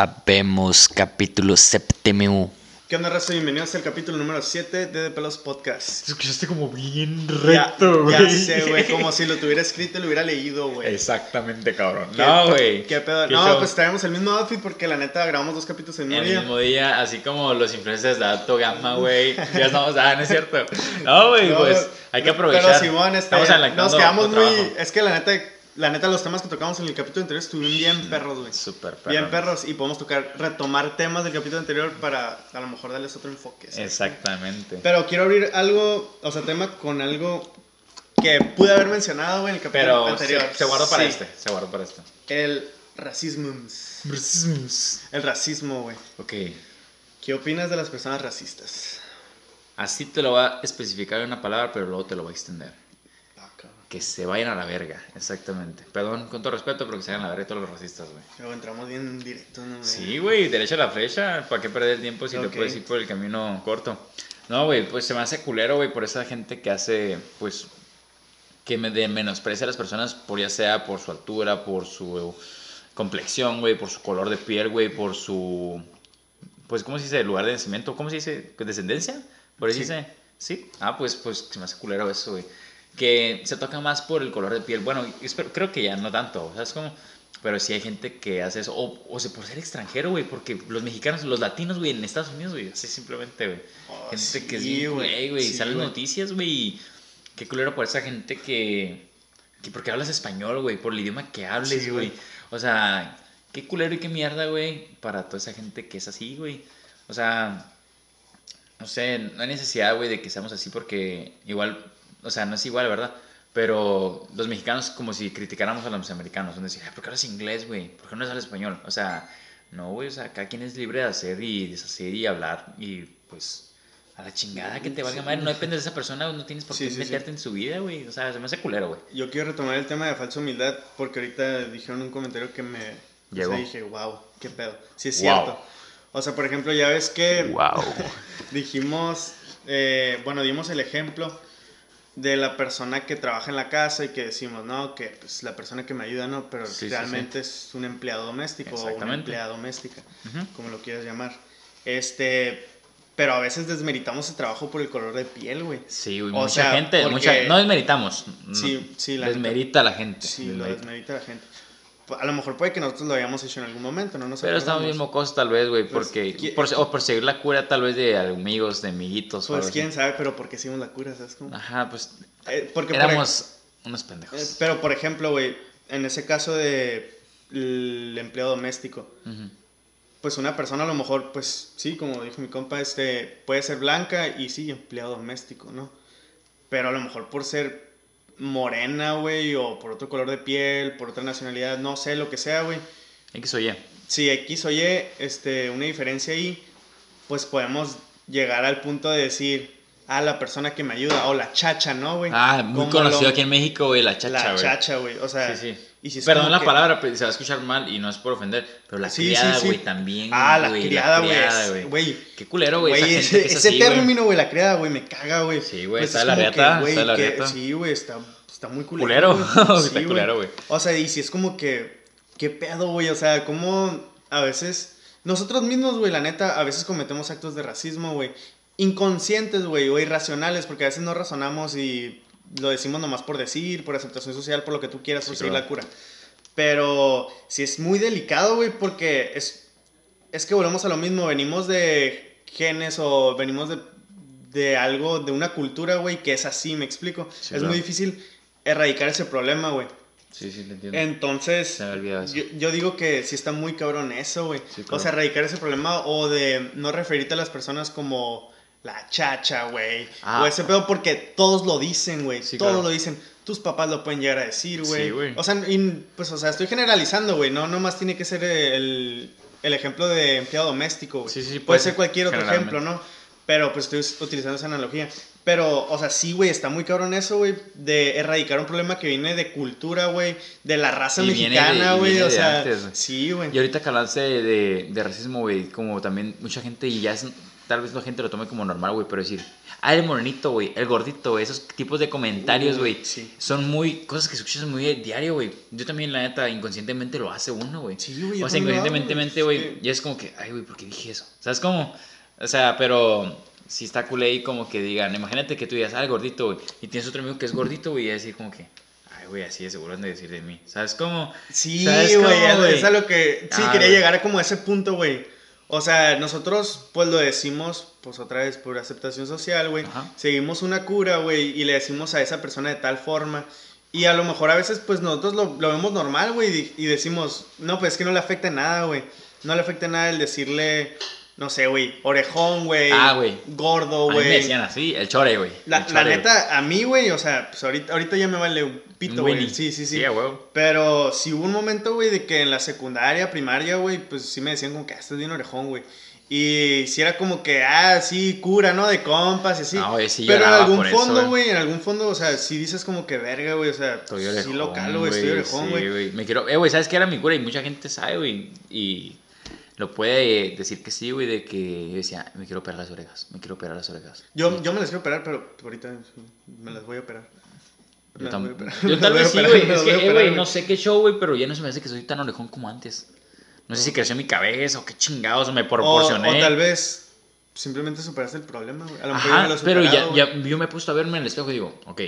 Habemos capítulo séptimo. ¿Qué onda, raza? Bienvenidos al capítulo número 7 de The Pelos Podcast. Te escuchaste como bien recto, güey. ya sé, güey, como si lo tuviera escrito y lo hubiera leído, güey. Exactamente, cabrón. ¿Qué- No, güey. ¿Qué pedo? ¿Qué No, show? pues traemos el mismo outfit porque la neta grabamos dos capítulos en el día. mismo día, así como los influencers de alto gamma, güey. Ya estamos, ah, no es cierto. No, güey, No, pues hay que aprovechar. Pero Simón, este, nos quedamos muy... trabajo. Es que la neta, la neta, los temas que tocamos en el capítulo anterior estuvieron bien perros, güey. Súper perro. Bien perros y podemos tocar, retomar temas del capítulo anterior para a lo mejor darles otro enfoque. ¿sabes? Exactamente. Pero quiero abrir algo, o sea, tema con algo que pude haber mencionado, güey, en el capítulo Pero anterior. se, se guardó para Sí, este. Se guardó para este. El racismo. El racismo, güey. Ok. ¿Qué opinas de las personas racistas? Así te lo va a especificar en una palabra, pero luego te lo voy a extender. Que se vayan a la verga, exactamente. Perdón, con todo respeto, pero que se vayan a la verga todos los racistas, güey. Luego entramos bien directo, ¿no? güey? Sí, güey, derecha a la flecha. ¿Para qué perder el tiempo si Ok. te puedes ir por el camino corto? No, güey, pues se me hace culero, güey, por esa gente que hace, pues, que me de menosprecia a las personas por ya sea por su altura, por su complexión, güey, por su color de piel, güey, por su, pues, ¿cómo se dice? Lugar de nacimiento, ¿cómo se dice? ¿Descendencia? Por ahí Sí. dice. Sí. Ah, pues, pues se me hace culero eso, güey. Que se toca más por el color de piel. Bueno, espero- creo que ya no tanto, ¿sabes cómo? Pero sí hay gente que hace eso. O, o sea, por ser extranjero, güey. Porque los mexicanos, los latinos, güey, en Estados Unidos, güey. Así simplemente, güey. Oh, gente sí, que es bien güey, güey. sí, salen noticias, güey. Qué culero por esa gente que... Que porque hablas español, güey. Por el idioma que hables, Sí, güey. güey. O sea, qué culero y qué mierda, güey. Para toda esa gente que es así, güey. O sea, no sé, no hay necesidad, güey, de que seamos así porque igual, o sea, no es igual, ¿verdad? Pero los mexicanos como si criticáramos a los americanos, donde decir, "Ay, ¿por qué hablas inglés, güey? ¿Por qué no hablas español? O sea, no, güey, o sea, cada quien es libre de hacer y deshacer y hablar y pues a la chingada que te valga madre, no depende de esa persona, no tienes por Sí, qué sí, sí. meterte en su vida, güey. O sea, se me hace culero, güey. Yo quiero retomar el tema de falsa humildad porque ahorita dijeron un comentario que me... o sea, Llegó. dije, wow, qué pedo. Sí, es Wow. cierto. O sea, por ejemplo, ya ves que... Wow. dijimos, eh, bueno, dimos el ejemplo de la persona que trabaja en la casa y que decimos, no, que pues la persona que me ayuda, no, pero Sí, sí, realmente es un empleado doméstico o una empleada doméstica, como lo quieras llamar. Este, pero a veces desmeritamos el trabajo por el color de piel, güey. Sí, güey, mucha sea, gente, porque- mucha, no desmeritamos. Sí, sí, la. Desmerita a la gente. Sí, lo desmerita. desmerita la gente. A lo mejor puede que nosotros lo hayamos hecho en algún momento, no nos Pero estamos bien mocosos tal vez, güey, Pues, porque... ¿qui- por- o por seguir la cura tal vez de amigos, de amiguitos. o Pues así. quién sabe, pero ¿por qué hicimos la cura? ¿Sabes cómo? Ajá, pues Eh, porque por éramos unos pendejos. Eh, Pero, por ejemplo, güey, en ese caso de el empleo doméstico, pues una persona a lo mejor, pues sí, como dijo mi compa, este, puede ser blanca y sí, empleado doméstico, ¿no? Pero a lo mejor por ser morena, güey, o por otro color de piel, por otra nacionalidad, no sé, lo que sea, güey. X o Y. Si X o Y, este, una diferencia ahí, pues podemos llegar al punto de decir, ah, la persona que me ayuda, o la chacha, ¿no, güey? Ah, muy conocido lo- aquí en México, güey, la chacha, La güey. chacha, güey, o sea... Sí, sí. Y si es Perdón la que- palabra, pero se va a escuchar mal y no es por ofender, pero la Sí, criada, sí. güey, también. Ah, la criada, güey. Güey, Qué culero, güey, ese, que es ese así, güey. término, güey, la criada, güey, me caga, güey. Sí, güey, Pues está es la riata, que, está la que-. Sí, güey, está, está muy culero. Culero, está culero, güey. O sea, y si es como que, qué pedo, güey, o sea, como a veces, nosotros mismos, güey, la neta, a veces cometemos actos de racismo, güey, inconscientes, güey, o irracionales, porque a veces no razonamos y lo decimos nomás por decir, por aceptación social, por lo que tú quieras, por Sí, seguir claro. la cura. Pero sí es muy delicado, güey, porque es, es que volvemos a lo mismo, venimos de genes o venimos de, de algo, de una cultura, güey, que es así, me explico. Sí, es claro. muy difícil erradicar ese problema, güey. Sí, sí, te entiendo. Entonces, Se me eso. yo, yo digo que sí está muy cabrón eso, güey. Sí, O claro. sea, erradicar ese problema o de no referirte a las personas como la chacha, güey. Ah. O ese pedo porque todos lo dicen, güey. Sí, todos claro. lo dicen. Tus papás lo pueden llegar a decir, güey. Sí, güey. o sea, y, pues, o sea, estoy generalizando, güey. No, nomás tiene que ser el, el ejemplo de empleado doméstico, güey. Sí, sí, Puede puede ser cualquier otro ejemplo, ¿no? Pero pues estoy utilizando esa analogía. Pero, o sea, sí, güey, está muy cabrón eso, güey, de erradicar un problema que viene de cultura, güey, de la raza Y mexicana, güey, o sea, antes, sí, güey. Y ahorita que hablaste de, de, de racismo, güey, como también mucha gente y ya es, tal vez la gente lo tome como normal, güey, pero decir, ah, el morenito, güey, el gordito, güey, esos tipos de comentarios, Uy, güey, sí. son muy, cosas que escuchas muy diario, güey. Yo también, la neta, inconscientemente lo hace uno, güey. Sí, güey, O sea, inconscientemente, güey. ya es como que, ay, güey, ¿por qué dije eso? ¿Sabes cómo? O sea, pero si está cool ahí como que digan, imagínate que tú digas, ah, el gordito, güey, y tienes otro amigo que es gordito, güey, y decir como que, ay, güey, así de seguro han de decir de mí. ¿Sabes cómo? Sí, ¿Sabes güey, es, a lo que... Sí, Ah, quería llegar a como a ese punto, güey. O sea, nosotros pues lo decimos, pues otra vez por aceptación social, güey. Seguimos una cura, güey, y le decimos a esa persona de tal forma. Y a lo mejor a veces pues nosotros lo, lo vemos normal, güey, y, y decimos, no, pues es que no le afecta nada, güey. No le afecta nada el decirle, no sé, güey, orejón, güey. Ah, güey. Gordo, mí me güey. decían así, el chore, güey. La, güey. neta, a mí, güey, o sea, pues ahorita, ahorita ya me vale un pito, güey. Sí, sí, sí. Sí. Pero sí hubo un momento, güey, de que en la secundaria, primaria, güey, pues sí me decían como que ah, estás bien orejón, güey. Y sí era como que, ah, sí, cura, ¿no? De compas y así. No, güey, sí Pero en algún por fondo, güey. güey, en algún fondo, o sea, sí dices como que verga, güey, o sea, Estoy sí orejón, local, güey, estoy orejón, sí, güey. Me quiero, eh, güey, ¿sabes qué era mi cura? Y mucha gente sabe, güey, y lo puede decir que sí, güey, de que yo decía, me quiero operar las orejas, me quiero operar las orejas. yo, yo me las quiero operar, pero ahorita me las voy a operar. Yo, las voy a tam- operar. yo tal vez sí, güey. Es que, eh, güey, no sé qué show, güey, pero ya no se me hace que soy tan orejón como antes. No sé si creció mi cabeza o qué chingados me proporcioné. o tal vez simplemente superaste el problema, güey. A lo mejor ya me Ajá, lo he pero ya, superado, ya yo me he puesto a verme en el espejo y digo, ok,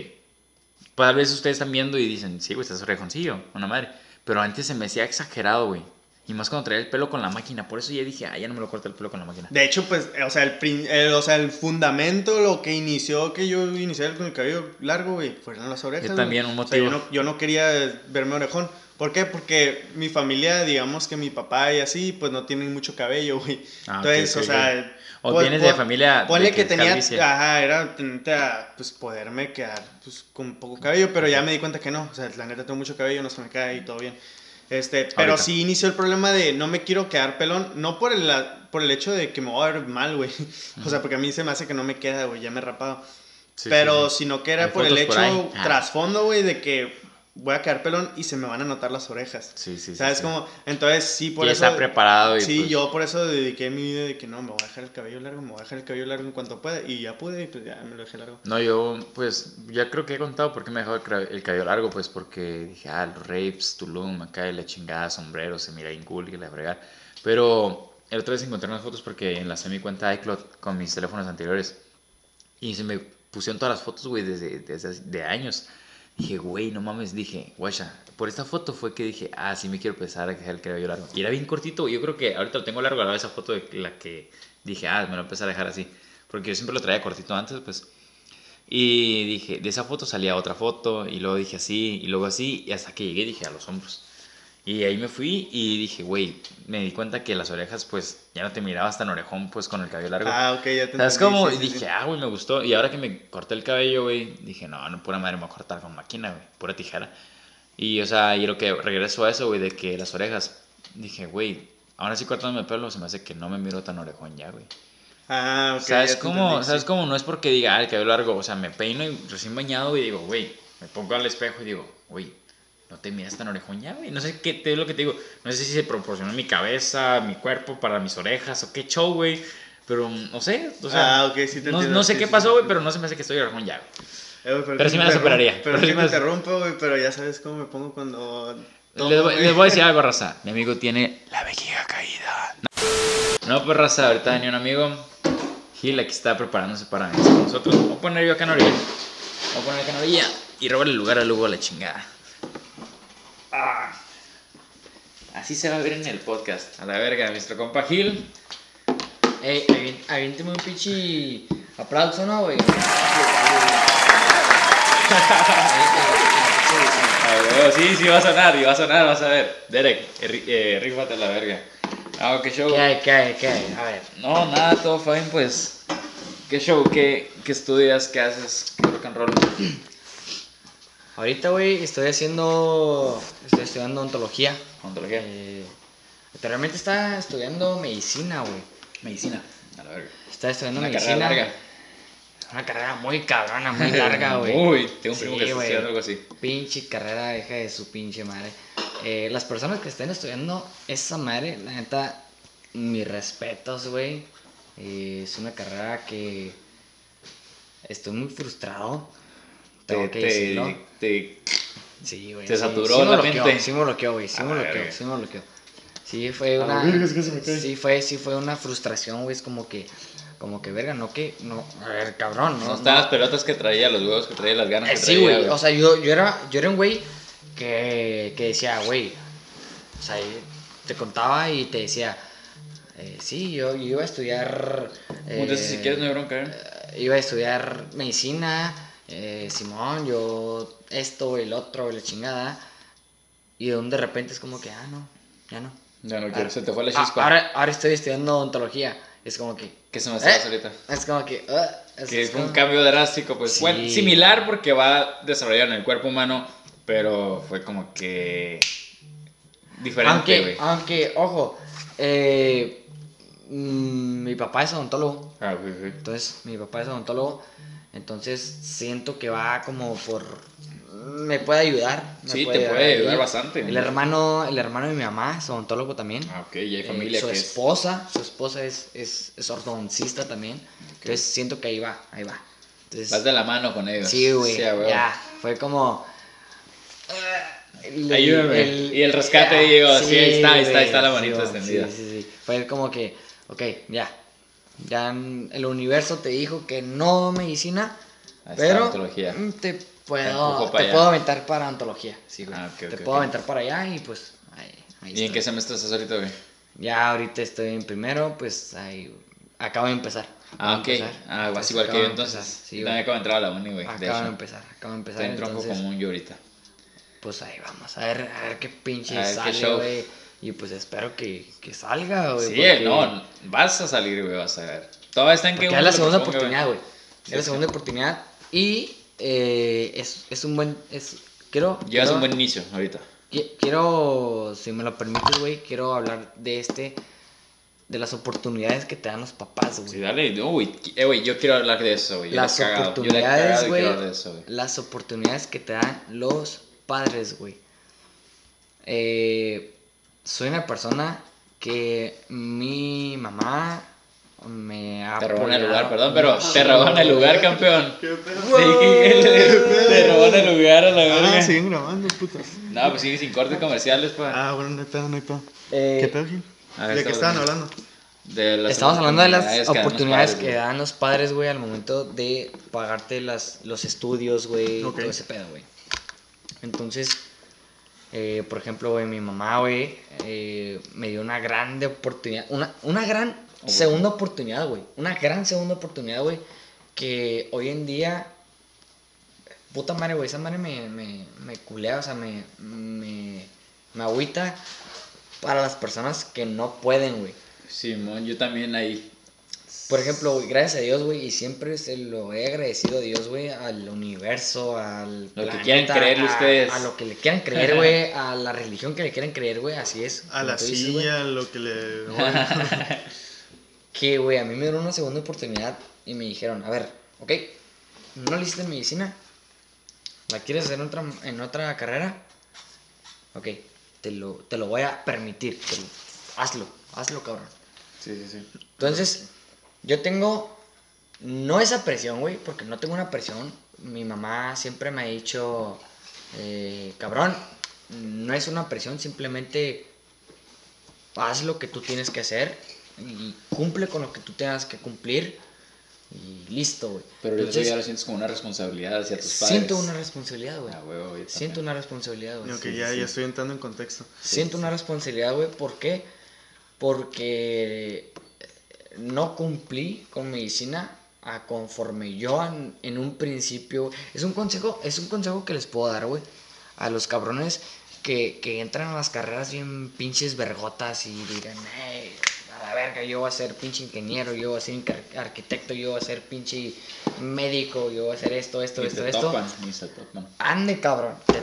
tal vez ustedes están viendo y dicen, sí, güey, estás orejoncillo, una madre. Pero antes se me hacía exagerado, güey. Y más cuando traía el pelo con la máquina. Por eso ya dije, ah, ya no me lo corto el pelo con la máquina. De hecho, pues, o sea, el, el- o sea, el fundamento, lo que inició que yo inicié con el cabello largo, güey, fueron las orejas. Yo también, un O sea, yo, motivo. no, yo no quería verme orejón. ¿Por qué? Porque mi familia, digamos que mi papá y así, pues no tienen mucho cabello, güey. Ah, Entonces, o sea... O pon- vienes de familia de Ponle que que tenía... calvicie. Ajá, era tenerte a, pues, poderme quedar, pues, con poco cabello, pero ya me di cuenta que no. O sea, la neta tengo mucho cabello, no se me cae y todo bien. Este, pero Ahorita. sí inició el problema de no me quiero quedar pelón, no por el, por el hecho de que me voy a ver mal, güey. O sea, porque a mí se me hace que no me queda, güey, ya me he rapado. Sí, pero sí, sí. sino que era Hay por el por hecho ahí. Ah. trasfondo, güey, de que voy a quedar pelón y se me van a notar las orejas. Sí, sí, sí, ¿Sabes sí. cómo? Entonces, sí, por ya eso... está preparado y Sí, pues, yo por eso dediqué mi vida de que no, me voy a dejar el cabello largo, me voy a dejar el cabello largo en cuanto pueda. Y ya pude y pues ya me lo dejé largo. No, yo, pues, ya creo que he contado por qué me dejó el, cabello largo, pues, porque dije, ah, los rapes, Tulum, acá, y la chingada, sombrero, se mira cool, que la fregar. Pero, el otra vez encontré unas fotos porque enlacé mi cuenta iCloud con mis teléfonos anteriores. Y se me pusieron todas las fotos, güey, desde, desde de años. Dije, güey, no mames, dije, guacha, por esta foto fue que dije, ah, sí me quiero empezar a dejar el cabello largo. Y era bien cortito, yo creo que ahorita lo tengo largo, a esa foto de la que dije, ah, me lo empezar a dejar así. Porque yo siempre lo traía cortito antes, pues. Y dije, de esa foto salía otra foto, y luego dije así, y luego así, y hasta que llegué dije a los hombros. Y ahí me fui y dije, güey, me di cuenta que las orejas, pues, ya no te mirabas tan orejón, pues, con el cabello largo. Ah, ok, ya te ¿Sabes cómo? sí, Y dije, sí. ah, güey, me gustó. Y ahora que me corté el cabello, güey, dije, no, no, pura madre, me voy a cortar con máquina, güey, pura tijera. Y, o sea, y lo que regreso a eso, güey, de que las orejas, dije, güey, ahora sí cortándome el pelo, se me hace que no me miro tan orejón ya, güey. Ah, ok. ¿Sabes cómo? ¿Sabes cómo? No es porque diga, ah, el cabello largo, o sea, me peino y recién bañado y digo, güey, me pongo al espejo y digo, güey, no te miras tan orejón ya, güey. No sé qué te es lo que te digo. No sé si se proporcionó mi cabeza, mi cuerpo para mis orejas o qué show, güey. Pero mm, no sé, o sea, Ah, ok, sí te no, entiendo, no sé sí, qué sí, pasó, güey, sí. pero no se me hace que estoy orejón ya, güey. Eh, Pero sí me operaría, interrumpo- pero Pero sí me interrumpo, güey, pero ya sabes cómo me pongo cuando... tomo, Les, voy- güey. les voy a decir algo, raza. Mi amigo tiene la vejiga caída. No, pues raza, ahorita venía un amigo. Gil aquí está preparándose para nosotros. Voy a poner yo acá en orilla. Voy a poner acá en orilla y robarle el lugar a Lugo a la chingada. Ah. Así se va a ver en el podcast. A la verga, nuestro compa Gil. Ey, aviénteme un pinche aplauso, ¿no, güey? Sí, sí va a sonar, y va a sonar, vas a ver. Derek, eh, eh, rífate a la verga. Ah, qué show. ¿Qué hay, qué hay, qué hay? A ver. No, nada, todo fine, pues. ¿Qué show? ¿Qué, qué estudias? ¿Qué haces? ¿Qué rock and roll? Ahorita, güey, estoy haciendo. Estoy estudiando ontología. Ontología. Eh, anteriormente estaba estudiando medicina, güey. Medicina. A la verga. Estaba estudiando Una medicina. carrera larga. Una carrera muy cabrona, muy larga, güey. Uy, tengo un Sí, primo que está estudiando algo así. Pinche carrera, hija de su pinche madre. Eh, las personas que estén estudiando esa madre, la neta, mis respetos, güey. Eh, es una carrera que estoy muy frustrado. Tengo que te, decirlo. te- Sí, güey. te sí, saturó sí me la bloqueó, mente. Sí me bloqueó, güey. Sí me bloqueó, sí me bloqueó. Sí, fue una... verga, es que se me cae. Sí, fue, sí fue una frustración, güey. Es como que... Como que, verga, no que... No, a ver, cabrón, no, no. están las pelotas que traía, los huevos que traía, las ganas Eh, que sí, traía. güey. O sea, yo, yo, era, yo era un güey que, que decía, güey. O sea, te contaba y te decía, eh, sí, yo, yo iba a estudiar. Entonces, si eh, quieres, no hay bronca, ¿eh? eh, Iba a estudiar medicina, eh, Simón, yo esto, el otro, la chingada. Y de repente es como que, ah, no, ya no. Ya no quiero, Ah, se te fue la ah, chispa. ahora, ahora estoy estudiando odontología. Es como que. ¿Qué se me ¿Eh? hace ahorita? Es como que. ah, es- Que es fue un como- cambio drástico, pues Sí. bueno, similar porque va desarrollado en el cuerpo humano, pero fue como que diferente, Aunque, güey. aunque, ojo, eh, mm, mi papá es odontólogo. Ah, güey, güey. Entonces, mi papá es odontólogo. Entonces, siento que va como por. Me puede ayudar. me Sí, te puede ayudar ahí. bastante. El hermano, el hermano de mi mamá es odontólogo también. Ah, ok, y hay Eh, familia su que es... esposa, su esposa es, es, es ortodoncista también. Entonces, siento que ahí va, ahí va. Entonces, Vas de la mano con ellos. sí, güey. huevo. ya, fue como. eh, el- Ayúdame. Y el rescate, digo, sí, ahí está, ahí está, ahí está la manita sí, extendida. Sí, sí, sí. Fue como que, ok, ya. Ya el universo te dijo que no medicina, Ahí pero mm, te puedo, te puedo aventar para. Sí, güey. Ah, ok, te ok, puedo ok. aventar para allá y pues ahí, ahí ¿Y en qué semestre estás ahorita, güey? Ya ahorita estoy en primero, pues ahí acabo de empezar. Ah, Acabo ok. empezar. Ah, vas Entonces, igual que yo entonces. Sí, también acabo de entrar a la uni, güey. Acabo de hecho. empezar, acabo de empezar. Estoy en tronco entonces, común yo ahorita. Pues ahí vamos, a ver, a ver qué pinche A ver qué sale, show. güey. Y pues espero que, que salga, güey. Sí, porque- no, vas a salir, güey, vas a ver. Todavía está en que Porque uno es la segunda proponga, oportunidad, güey. Sí, Es la sí. segunda oportunidad. Y eh, es, es un buen. Es, quiero. Llevas quiero- un buen inicio ahorita. qui- Quiero, si me lo permites, güey, quiero hablar de este. De las oportunidades que te dan los papás, güey. Sí, dale. Uy, eh, güey, yo quiero hablar de eso, güey. Las oportunidades, güey. Las oportunidades que te dan los padres, güey. Eh, soy una persona que mi mamá me ha Te roban el apoyado lugar, perdón, pero te roban el lugar, campeón. ¿Qué te roban el lugar a la Ah, verga. siguen grabando, putas. No, pues sigue sin cortes comerciales, pa. Ah, bueno, no hay pedo, no hay pedo. Eh, ¿Qué pedo, Gil? ¿De qué estaban bien. hablando? De las Estamos hablando de las oportunidades padres, que dan los padres, güey, al momento de pagarte las, los estudios, güey, todo ese pedo, güey. Entonces, eh, por ejemplo, mi mamá, güey, eh, me dio una grande oportunidad, una, una gran segunda oportunidad, güey. Una gran segunda oportunidad, güey, que hoy en día, puta madre, güey, esa madre me, me, me culea, o sea, me, me, me agüita para las personas que no pueden, güey. Simón, yo también ahí. Por ejemplo, güey, gracias a Dios, güey, y siempre se lo he agradecido a Dios, güey, al universo, al Lo que quieran creerle a- ustedes. A lo que le quieran creer, güey, a la religión que le quieran creer, güey, así es. A la silla, lo que le. Que, güey, a mí me dieron una segunda oportunidad y me dijeron, a ver, ok, no le hiciste medicina, ¿la quieres hacer en otra, en otra carrera? Ok, te lo, te lo voy a permitir, te lo- hazlo, hazlo, cabrón. Sí, sí, sí. Entonces, yo tengo, no esa presión, güey, porque no tengo una presión. Mi mamá siempre me ha dicho, eh, cabrón, no es una presión, simplemente haz lo que tú tienes que hacer y cumple con lo que tú tengas que cumplir y listo, güey. Pero eso Entonces, ya lo sientes como una responsabilidad hacia tus padres. siento una responsabilidad, güey. Ah, Siento una responsabilidad, güey. Ok, Sí, ya, sí, ya estoy entrando en contexto. Siento una responsabilidad, güey. ¿Por qué? Porque no cumplí con medicina a conforme yo en, en un principio. Es un consejo, es un consejo que les puedo dar, güey. A los cabrones que, que entran a las carreras bien pinches vergotas y digan, hey, a la verga, yo voy a ser pinche ingeniero, yo voy a ser arquitecto, yo voy a ser pinche médico, yo voy a hacer esto, esto, Y esto, te esto. topan, y se topan. Ande, cabrón, te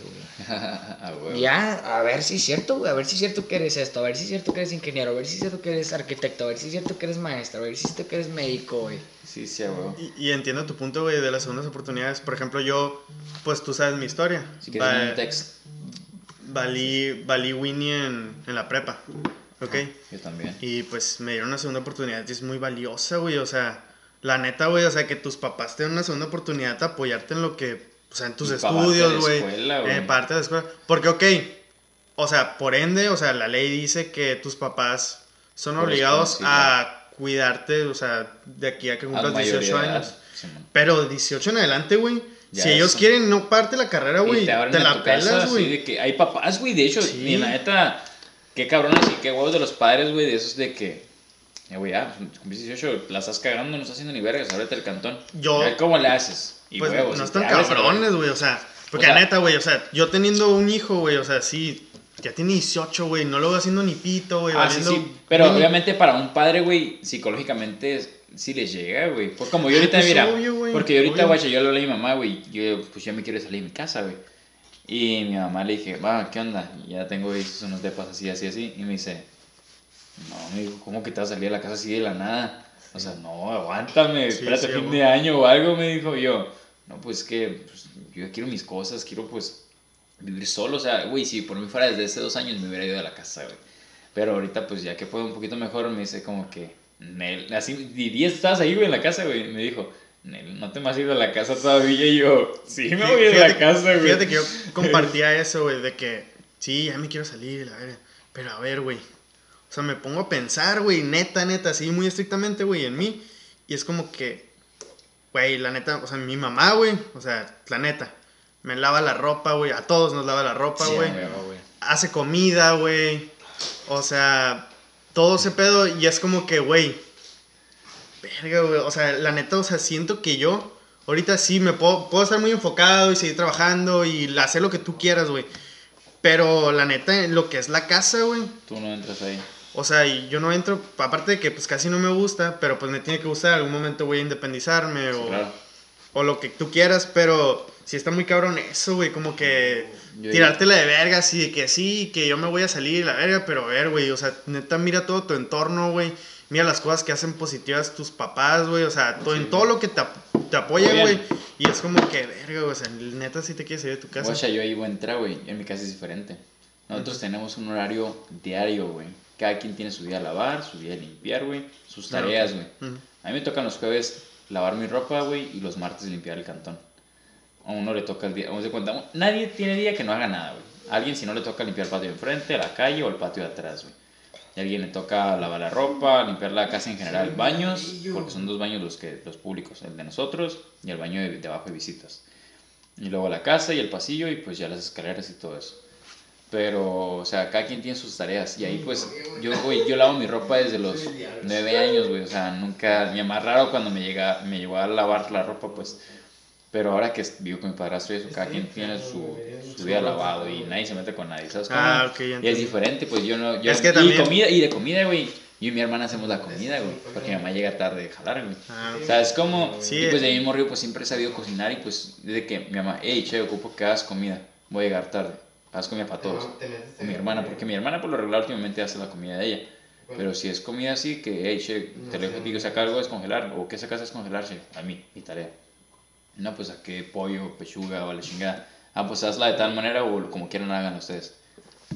güey. Ah. Ya, a ver si es cierto, güey, a ver si es cierto que eres esto, a ver si es cierto que eres ingeniero, a ver si es cierto que eres arquitecto, a ver si es cierto que eres maestro, a ver si es cierto que eres médico, güey. Sí, sí, huevo. Y, y entiendo tu punto, güey, de las segundas oportunidades. Por ejemplo, yo, pues tú sabes mi historia. Si quieres Va- un text. valí, valí Winnie en, en la prepa. ¿ok? Yo también. Y pues me dieron una segunda oportunidad y es muy valiosa, güey. O sea, la neta, güey, o sea, que tus papás te den una segunda oportunidad de apoyarte en lo que, o sea, en tus estudios, güey. Eh, parte de la escuela. Porque, ok, o sea, por ende, o sea, la ley dice que tus papás son obligados a cuidarte, o sea, de aquí a que cumplas mayoría 18 de edad, años. Simón. Pero 18 en adelante, güey. Ya Si ellos eso. quieren no parte la carrera, güey, te te en la pelas, güey. de que hay papás, güey, de hecho, Sí. y la neta, qué cabrones y qué huevos de los padres, güey, de esos de que, eh, güey, ya, pues, cumpliste 18, la estás cagando, no estás haciendo ni vergas, ábrete el cantón. Yo- Ya, ¿Cómo le haces? Y Pues huevos, no están cabrones, güey, o sea, porque O sea- la neta, güey, o sea, yo teniendo un hijo, güey, o sea, sí, ya tiene 18, güey, no lo veo haciendo ni pito, güey, Ah, sí, pero obviamente para un padre, güey, psicológicamente sí les llega, güey. Pues como yo ahorita, Pues mira, obvio, güey, porque yo ahorita, guacha, yo le hablé a mi mamá, güey, yo, pues ya me quiero salir de mi casa, güey. Y mi mamá le dije, va, ¿qué onda? Ya tengo estos unos depas así, así, así. Y me dice, no, dijo, ¿cómo que te vas a salir de la casa así de la nada? O sea, no, aguántame, Sí, espérate fin güey. de año o algo, me dijo yo. No, pues que pues, yo quiero mis cosas, quiero pues vivir solo. O sea, güey, si por mí fuera desde hace dos años me hubiera ido de la casa, güey. Pero ahorita, pues ya que puedo un poquito mejor, me dice como que, Nel, así, di 10 estabas ahí, güey, en la casa, güey. Me dijo, Nel, ¿no te me has ido a la casa todavía? Y yo, sí, me voy a ir a la Fíjate- casa, güey. Fíjate que yo compartía eso, güey, de que sí, ya me quiero salir, la verga. Pero a ver, güey. O sea, me pongo a pensar, güey, neta, neta, así muy estrictamente, güey, en mí. Y es como que, güey, la neta, o sea, mi mamá, güey, o sea, la neta, me lava la ropa, güey, a todos nos lava la ropa, güey. hace comida, güey. O sea, todo ese pedo. Y es como que, güey. Verga, güey. O sea, la neta, o sea, siento que yo. Ahorita sí me puedo, puedo estar muy enfocado y seguir trabajando y hacer lo que tú quieras, güey. Pero la neta, lo que es la casa, güey. Tú no entras ahí. O sea, y yo no entro, aparte de que pues casi no me gusta, pero pues me tiene que gustar, en algún momento voy a independizarme o, Claro. o lo que tú quieras, pero sí está muy cabrón eso, güey, como que Yo- tirártela de verga, así de que sí, que yo me voy a salir, la verga, pero a ver, güey, o sea, neta, mira todo tu entorno, güey, mira las cosas que hacen positivas tus papás, güey, o sea, to- en todo lo que te, ap- te apoyan, Apoyan. güey, y es como que, verga, güey, o sea, neta, sí te quieres salir de tu casa. Guacha, yo ahí voy a entrar, güey. En mi casa es diferente. Nosotros tenemos un horario diario, güey. Cada quien tiene su día a lavar, su día de limpiar, güey. Sus Claro. tareas, güey. Ujú. A mí me tocan los jueves lavar mi ropa, güey, y los martes limpiar el cantón. A uno le toca el día, vamos de cuenta, nadie tiene día que no haga nada, güey. A alguien si no le toca limpiar el patio de enfrente, la calle o el patio de atrás, güey. Y a alguien le toca lavar la ropa, limpiar la casa en general, baños, porque son dos baños los, que, los públicos, el de nosotros y el baño de, de abajo de visitas. Y luego la casa y el pasillo y pues ya las escaleras y todo eso. Pero, o sea, cada quien tiene sus tareas. Y ahí, pues, yo, güey, yo lavo mi ropa desde los nueve años, güey. O sea, nunca, mi más raro cuando me, llega, me llegó a lavar la ropa, pues. Pero ahora que vivo con mi padrastro y eso, cada quien tiene su, su día lavado y nadie se mete con nadie, ¿sabes? cómo? Ah, ok, ya Y es diferente, pues yo no. Yo, Es que y también- comida, y de comida, güey. Yo y mi hermana hacemos la comida, güey. Porque mi mamá llega tarde de jalar, güey. Ah, O sea, es como. Sí, y pues de mismo río, pues siempre he sabido cocinar y pues desde que mi mamá, hey, che, ocupo que hagas comida. Voy a llegar tarde. Haz comida para todos. Con mi hermana, porque mi hermana por lo regular últimamente hace la comida de ella. Pero si es comida así, que, hey, che, te le digo, saca algo es congelar. O que sacas es congelar, che, a mí, mi tarea. No, pues a qué pollo, pechuga o la chingada. Ah, pues hazla de tal manera o como quieran hagan ustedes.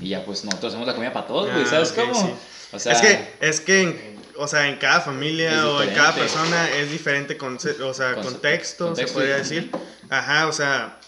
Y ya, pues nosotros hacemos la comida para todos, güey, Ah, ¿sabes cómo? sí. O sea, es que, es que, en- o sea, en cada familia o en cada persona es diferente, conce- o sea, Conce- contexto, contexto se podría decir. Ajá, o sea,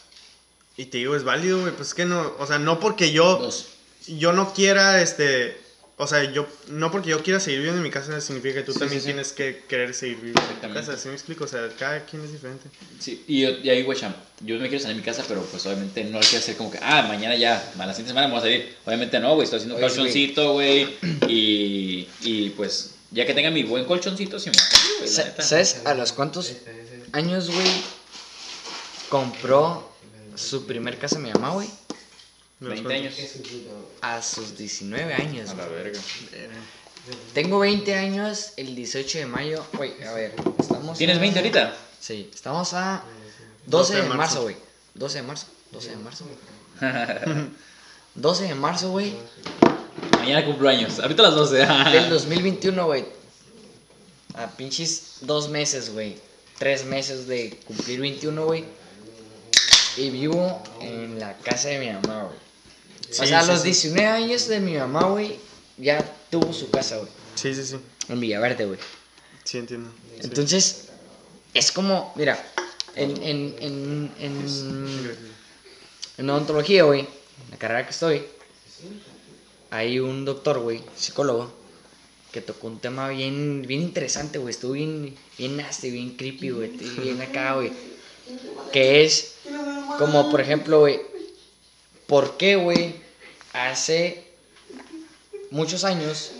y te digo, es válido, güey, pues es que no, o sea, no porque yo, dos. yo no quiera, este, o sea, yo, no porque yo quiera seguir viviendo en mi casa significa que tú Sí, también sí, sí. tienes que querer seguir viviendo en tu Exactamente. casa, ¿sí me explico? O sea, cada quien es diferente. Sí, y, yo, y ahí, güey, cham, yo me quiero salir de mi casa, pero pues obviamente no lo quiero hacer como que, ah, mañana ya, a la siguiente semana me voy a salir. Obviamente no, güey, estoy haciendo un colchoncito, güey, y, y pues ya que tenga mi buen colchoncito, sí me voy a salir, güey. ¿Sabes a los cuántos años, güey, compró su primer casa mi mamá, güey? 20 años. A sus 19 años. A la güey. verga. Tengo 20 años el 18 de mayo. Güey, a ver, estamos. ¿Tienes a- 20 ahorita? Sí, estamos a 12 de marzo. güey. 12 de marzo. 12 de marzo. 12 de marzo, güey. Mañana cumplo años, ahorita las 12. Del 2021, güey. A pinches dos meses, güey. Tres meses de cumplir 21, güey. Y vivo en la casa de mi mamá, güey. o Sí, sea, a sí, los sí. 19 años de mi mamá, güey, ya tuvo su casa, güey. Sí, sí, sí. En Villaverde, güey. Sí, entiendo. Entonces, es como, mira, en, en, en, en, en odontología, güey, en la carrera que estoy, hay un doctor, güey, psicólogo, que tocó un tema bien, bien interesante, güey. Estuvo bien, bien nasty, bien creepy, güey. Bien acá, güey. Que es como, por ejemplo, güey, ¿por qué, güey, hace muchos años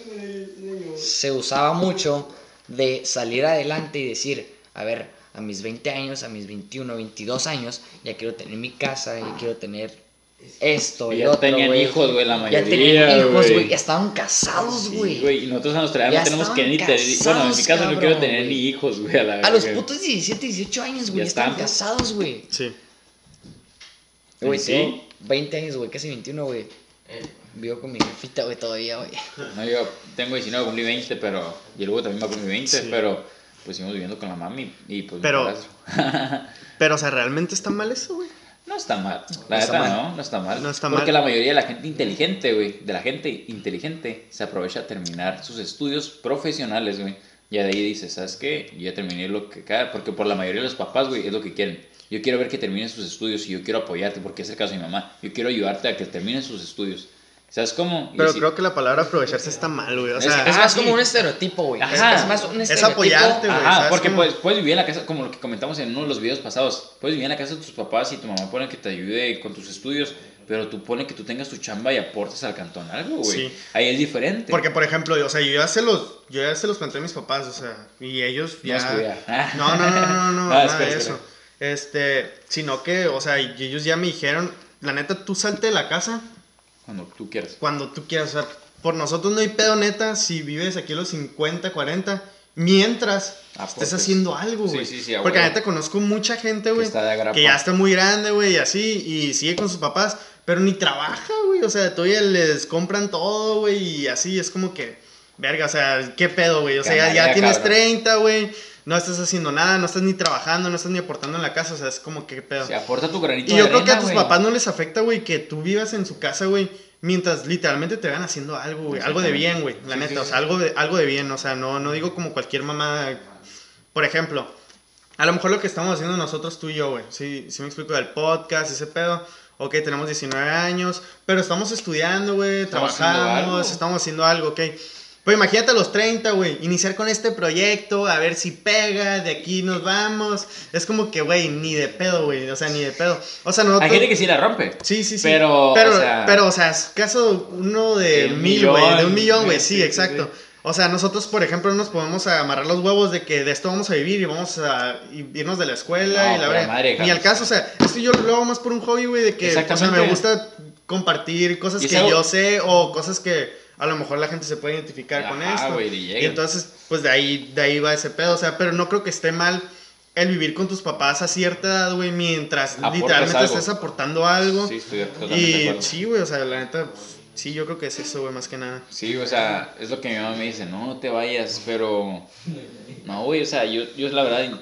se usaba mucho de salir adelante y decir, a ver, a mis 20 años, a mis 21, 22 años, ya quiero tener mi casa, ya quiero tener esto Y y ya otro, tenían hijos, güey, la Ya mayoría, tenían hijos, güey. ya estaban casados, güey. Y nosotros a nuestra edad Ya no tenemos que ni tener. Bueno, en mi caso no quiero cabrón, tener ni hijos, güey. A, la A los putos 17, 18 años, güey, Ya ya estaban están. casados, güey. Sí. Güey, Sí. tengo 20 años, güey, casi 21, güey. Vivo con mi jefita, güey, todavía, güey. No, yo tengo 19, cumplí 20, pero. Y luego también va a cumplir 20, Sí. pero. Pues seguimos viviendo con la mami y pues. Pero-. Pero, o sea, ¿realmente está mal eso, güey? No está mal. La No está neta, mal. no, no está mal. No está Porque mal. la mayoría de la gente inteligente, güey, de la gente inteligente, se aprovecha a terminar sus estudios profesionales, güey. Y de ahí dice, ¿sabes qué? Yo ya terminé lo que cada... Porque por la mayoría de los papás, güey, es lo que quieren. Yo quiero ver que terminen sus estudios y yo quiero apoyarte, porque es el caso de mi mamá. Yo quiero ayudarte a que terminen sus estudios. ¿Sabes cómo? Pero así- creo que la palabra aprovecharse está mal, güey. O Es- sea, Es Ah, más sí. como un estereotipo, güey. Es, Ajá. es más un Es estereotipo. apoyarte, güey. Ajá, ¿sabes porque pues, puedes vivir en la casa, como lo que comentamos en uno de los videos pasados, puedes vivir en la casa de tus papás y tu mamá pone que te ayude con tus estudios, pero tú pone que tú tengas tu chamba y aportes al cantón algo, güey. Sí. Ahí es diferente. Porque, por ejemplo, o sea, yo ya se los, yo ya se los planteé a mis papás, o sea, y ellos No ya... estudiar. No, no, no, no, no, no, Ah, nada espera, de espera. Este, sino que, o sea, ellos ya me dijeron, la neta, tú salte de la casa Cuando tú quieras. cuando tú quieras, o sea, por nosotros no hay pedo neta si vives aquí a los 50, 40, mientras Aportes. estés haciendo algo, Sí, güey. sí, sí, a Porque la neta conozco mucha gente, güey, agrapa. que ya está muy grande, güey, y así, y sigue con sus papás, pero ni trabaja, güey, o sea, todavía les compran todo, güey, y así, es como que, verga, o sea, ¿qué pedo, güey? O sea, ya, tienes cabrón. 30, güey, no estás haciendo nada, no estás ni trabajando, no estás ni aportando en la casa, o sea, es como que, ¿qué pedo? Sí, aporta tu granito Y de yo creo que a tus papás no les afecta, güey, que tú vivas en su casa, güey, mientras literalmente te van haciendo algo, güey, algo de bien, güey, la Sí, neta, sí, o sea, algo de, algo de bien, o sea, no, no digo como cualquier mamá, por ejemplo, a lo mejor lo que estamos haciendo nosotros tú y yo, güey, sí, sí me explico del podcast, ese pedo, ok, tenemos 19 años, pero estamos estudiando, güey, haciendo trabajamos, estamos haciendo algo, ok. Pues imagínate a los 30, güey, iniciar con este proyecto, a ver si pega, de aquí nos vamos. Es como que, güey, ni de pedo, güey, o sea, ni de pedo. O sea, nosotros... Hay gente que sí la rompe. Sí, sí, sí. Pero, pero, o sea- pero, o sea, es caso uno de mil, güey, de un millón, güey, sí, exacto. sí. O sea, nosotros, por ejemplo, no nos podemos amarrar los huevos de que de esto vamos a vivir y vamos a irnos de la escuela No, y la verdad. madre, Ni al caso, o sea, esto yo lo hago más por un hobby, güey, de que o sea, me gusta compartir cosas que yo sé o cosas que a lo mejor la gente se puede identificar con Ajá, esto. güey, y y entonces, pues de ahí, de ahí va ese pedo, o sea, pero no creo que esté mal el vivir con tus papás a cierta edad, güey, mientras Aportas literalmente algo. estés aportando algo. Sí, estoy totalmente Y sí, güey, o sea, la neta, sí, yo creo que es eso, güey, más que nada. Sí, o sea, es lo que mi mamá me dice, no, no te vayas, pero... No, güey, o sea, yo, yo la verdad,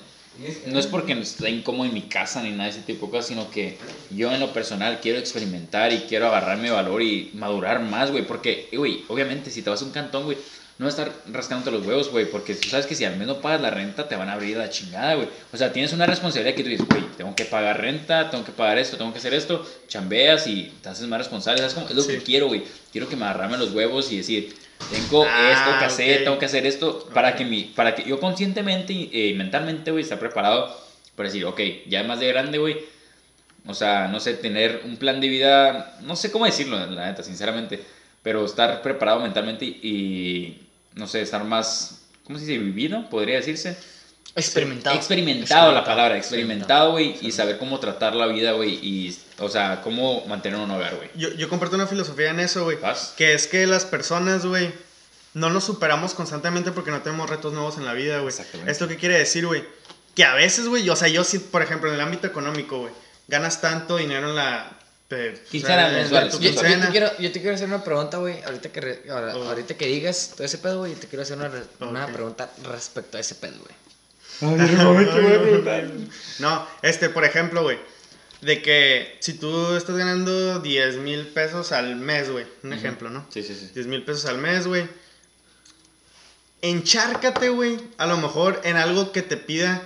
no es porque esté incómodo en mi casa ni nada de ese tipo de cosas, sino que yo en lo personal quiero experimentar y quiero agarrarme valor y madurar más, güey, porque, güey, obviamente si te vas a un cantón, güey, no vas a estar rascándote los huevos, güey, porque tú sabes que si al menos pagas la renta, te van a abrir la chingada, güey. O sea, tienes una responsabilidad que tú dices, güey, tengo que pagar renta, tengo que pagar esto, tengo que hacer esto, chambeas y te haces más responsable, ¿sabes cómo? Es lo Sí. que quiero, güey. Quiero que me agarrarme los huevos y decir, tengo Ah, esto que hacer, ok. tengo que hacer esto, para que, mi, para que yo conscientemente y eh, mentalmente, güey, esté preparado para decir, ok, ya más de grande, güey, o sea, no sé, tener un plan de vida, no sé cómo decirlo, la neta, sinceramente, pero estar preparado mentalmente y, no sé, estar más, ¿cómo se dice? Vivido, podría decirse. Experimentado. Experimentado la palabra, experimentado, güey, y saber cómo tratar la vida, güey, y, o sea, cómo mantener un hogar, güey. Yo, yo comparto una filosofía en eso, güey. ¿Vas? Que es que las personas, güey, no nos superamos constantemente porque no tenemos retos nuevos en la vida, güey. Exactamente. ¿Esto qué quiere decir, güey? Que a veces, güey, o sea, yo sí, por ejemplo, en el ámbito económico, güey, ganas tanto dinero en la... eh, Quincena o sea, Yo, yo te quiero, yo te quiero hacer una pregunta, güey. Ahorita que, re- ahora- Oh. ahorita que digas todo ese pedo, güey, yo te quiero hacer una, re- una Ok. pregunta respecto a ese pedo, güey. No, este, por ejemplo, güey. de que si tú estás ganando 10 mil pesos al mes, güey, un ejemplo, ¿no? Sí, sí, sí. 10 mil pesos al mes, güey. Enchárcate, güey, a lo mejor en algo que te pida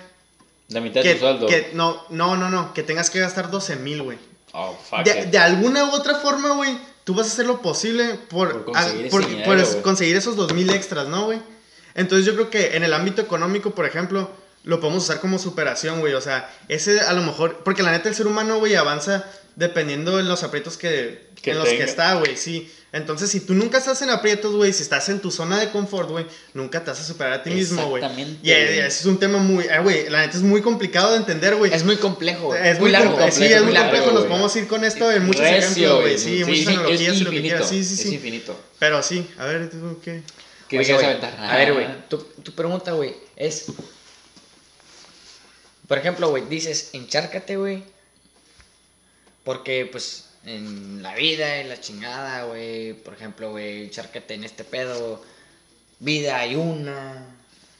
La mitad de que, tu sueldo. que- no, no, no, no, que tengas que gastar 12 mil, güey. Oh, fuck De, de alguna u otra forma, güey, tú vas a hacer lo posible por, Por conseguir ah, por- dinero, conseguir esos 2 mil extras, ¿no, güey? Entonces yo creo que en el ámbito económico, por ejemplo, lo podemos usar como superación, güey. O sea, ese a lo mejor, porque la neta el ser humano, güey, avanza dependiendo de los aprietos que, Que en los que tenga. está, güey, sí. Entonces, si tú nunca estás en aprietos, güey, si estás en tu zona de confort, güey, nunca te vas a superar a ti mismo, güey. Exactamente, Y eh, ese es un tema muy, eh, güey, la neta es muy complicado de entender, güey. Es muy complejo, güey. Es muy, largo. complejo, sí, es muy largo, complejo. Nos podemos ir con esto en muchos Recio, ejemplos, güey. Sí, Sí, muchas sí, analogías es y lo que infinito, quieras. Sí, sí, Es sí. infinito. Pero sí, a ver, ¿tú qué? ¿Qué Oye, quieres aventar? A ver, güey, Ah. tu, tu pregunta, güey, es... Por ejemplo, güey, dices, encharcate, güey. Porque, pues, en la vida y la chingada, güey. Por ejemplo, güey, encharcate en este pedo. Vida hay una.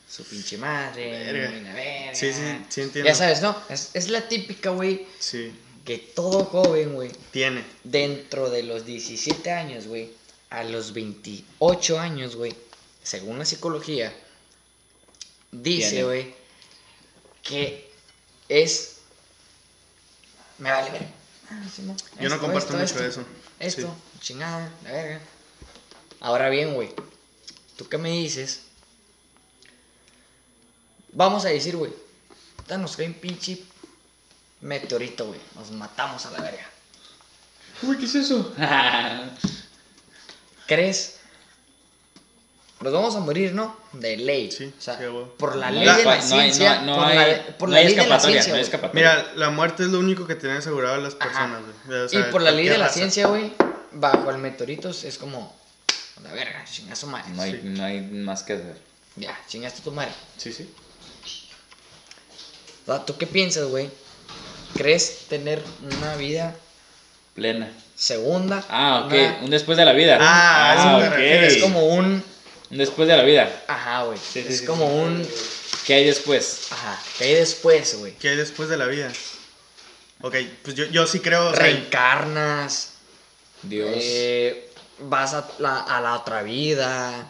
Su pinche madre. Verga. verga. Sí, sí, sí entiendo. Ya sabes, ¿no? Es, es la típica, güey, Sí, que todo joven, güey, tiene. dentro de los 17 años, güey, a los 28 años, güey, según la psicología, dice, güey, que es... Me vale ver. Ah, sí, no. Yo no comparto esto, mucho esto, eso. Esto, chingada, la verga. Ahora bien, güey, ¿tú qué me dices? Vamos a decir, güey, ahorita nos cae un pinche meteorito, güey. Nos matamos a la verga. Uy, ¿qué es eso? ¿Crees? Nos vamos a morir, ¿no? De ley. Sí, o sea, por la ley de la ciencia. no- no por hay- la, por no la hay ley de la escapatoria, ciencia, no hay güey. escapatoria. Mira, la muerte es lo único que tienen asegurado las personas, güey. O sea, y por la ley de la raza. ciencia, güey, bajo el meteoritos es como. La verga, chingazo madre. No hay, Sí. no hay más que hacer. Ya, chingaste tu madre. Sí, sí. O sea, ¿Tú qué piensas, güey? ¿Crees tener una vida Plena. segunda? Ah, ok. Una- Un después de la vida. Ah, refieres, es como un. Después de la vida. Ajá, güey. Sí, es sí, como sí. un. ¿Qué hay después? Ajá. ¿Qué hay después, güey? ¿Qué hay después de la vida? Ok, pues yo, yo sí creo. Reencarnas. Dios. eh, vas a la, a la otra vida.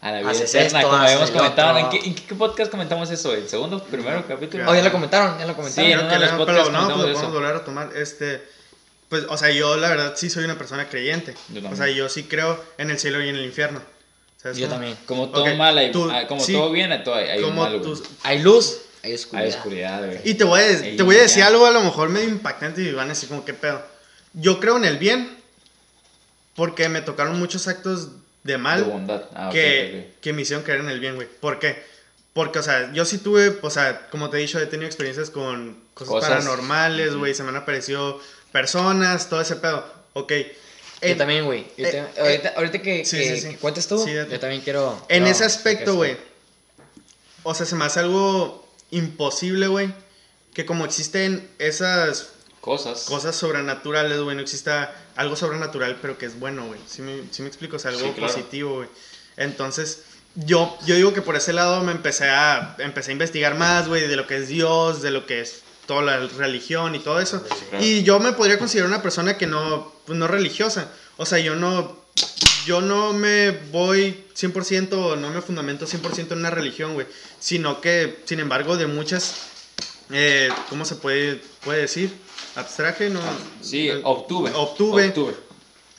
a la vida haces eterna, esto, como habíamos comentado. ¿En qué, ¿En qué podcast comentamos eso? ¿El segundo? ¿Primero capítulo? Oh, ya lo comentaron, ya lo comentaron. Sí, en que uno de los no, podcasts pero no, pues lo eso. podemos volver a tomar. Este, pues, o sea, yo la verdad sí soy una persona creyente. O sea, yo sí creo en el cielo y en el infierno. ¿Sabes Yo cómo? también. Como todo Ok, mal, hay, tú- ah, como sí, todo bien, hay, todo, hay, como mal, tus- Hay luz, hay oscuridad. Hay oscuridad, güey. Y te voy, a, te voy a decir algo a lo mejor medio impactante y van a decir como, ¿qué pedo? Yo creo en el bien porque me tocaron muchos actos de mal De bondad. Ah, que, ok, que me hicieron creer en el bien, güey. ¿Por qué? Porque, o sea, yo sí tuve, o sea, como te he dicho, he tenido experiencias con cosas, Cosas. paranormales, güey, se me han aparecido personas, todo ese pedo. Ok. Yo también, güey. Eh, eh, ahorita, ahorita que, sí, que- sí, sí. que cuentes tú, yo también quiero. En ese aspecto, güey. O sea, se me hace algo imposible, güey. Que como existen esas Cosas. cosas sobrenaturales, güey, no exista algo sobrenatural, pero que es bueno, güey. ¿Sí me, sí me explico? O sea, algo Sí, claro. positivo, güey. Entonces, yo, yo digo que por ese lado me empecé a, empecé a investigar más, güey, de lo que es Dios, de lo que es toda la religión y todo eso. claro. Y yo me podría considerar una persona que no, pues, no religiosa. O sea, yo no, yo no me voy 100% o no me fundamento 100% en una religión, güey. Sino que, sin embargo, de muchas, eh, ¿cómo se puede, puede decir? Abstraje, ¿no? Sí, obtuve. Obtuve.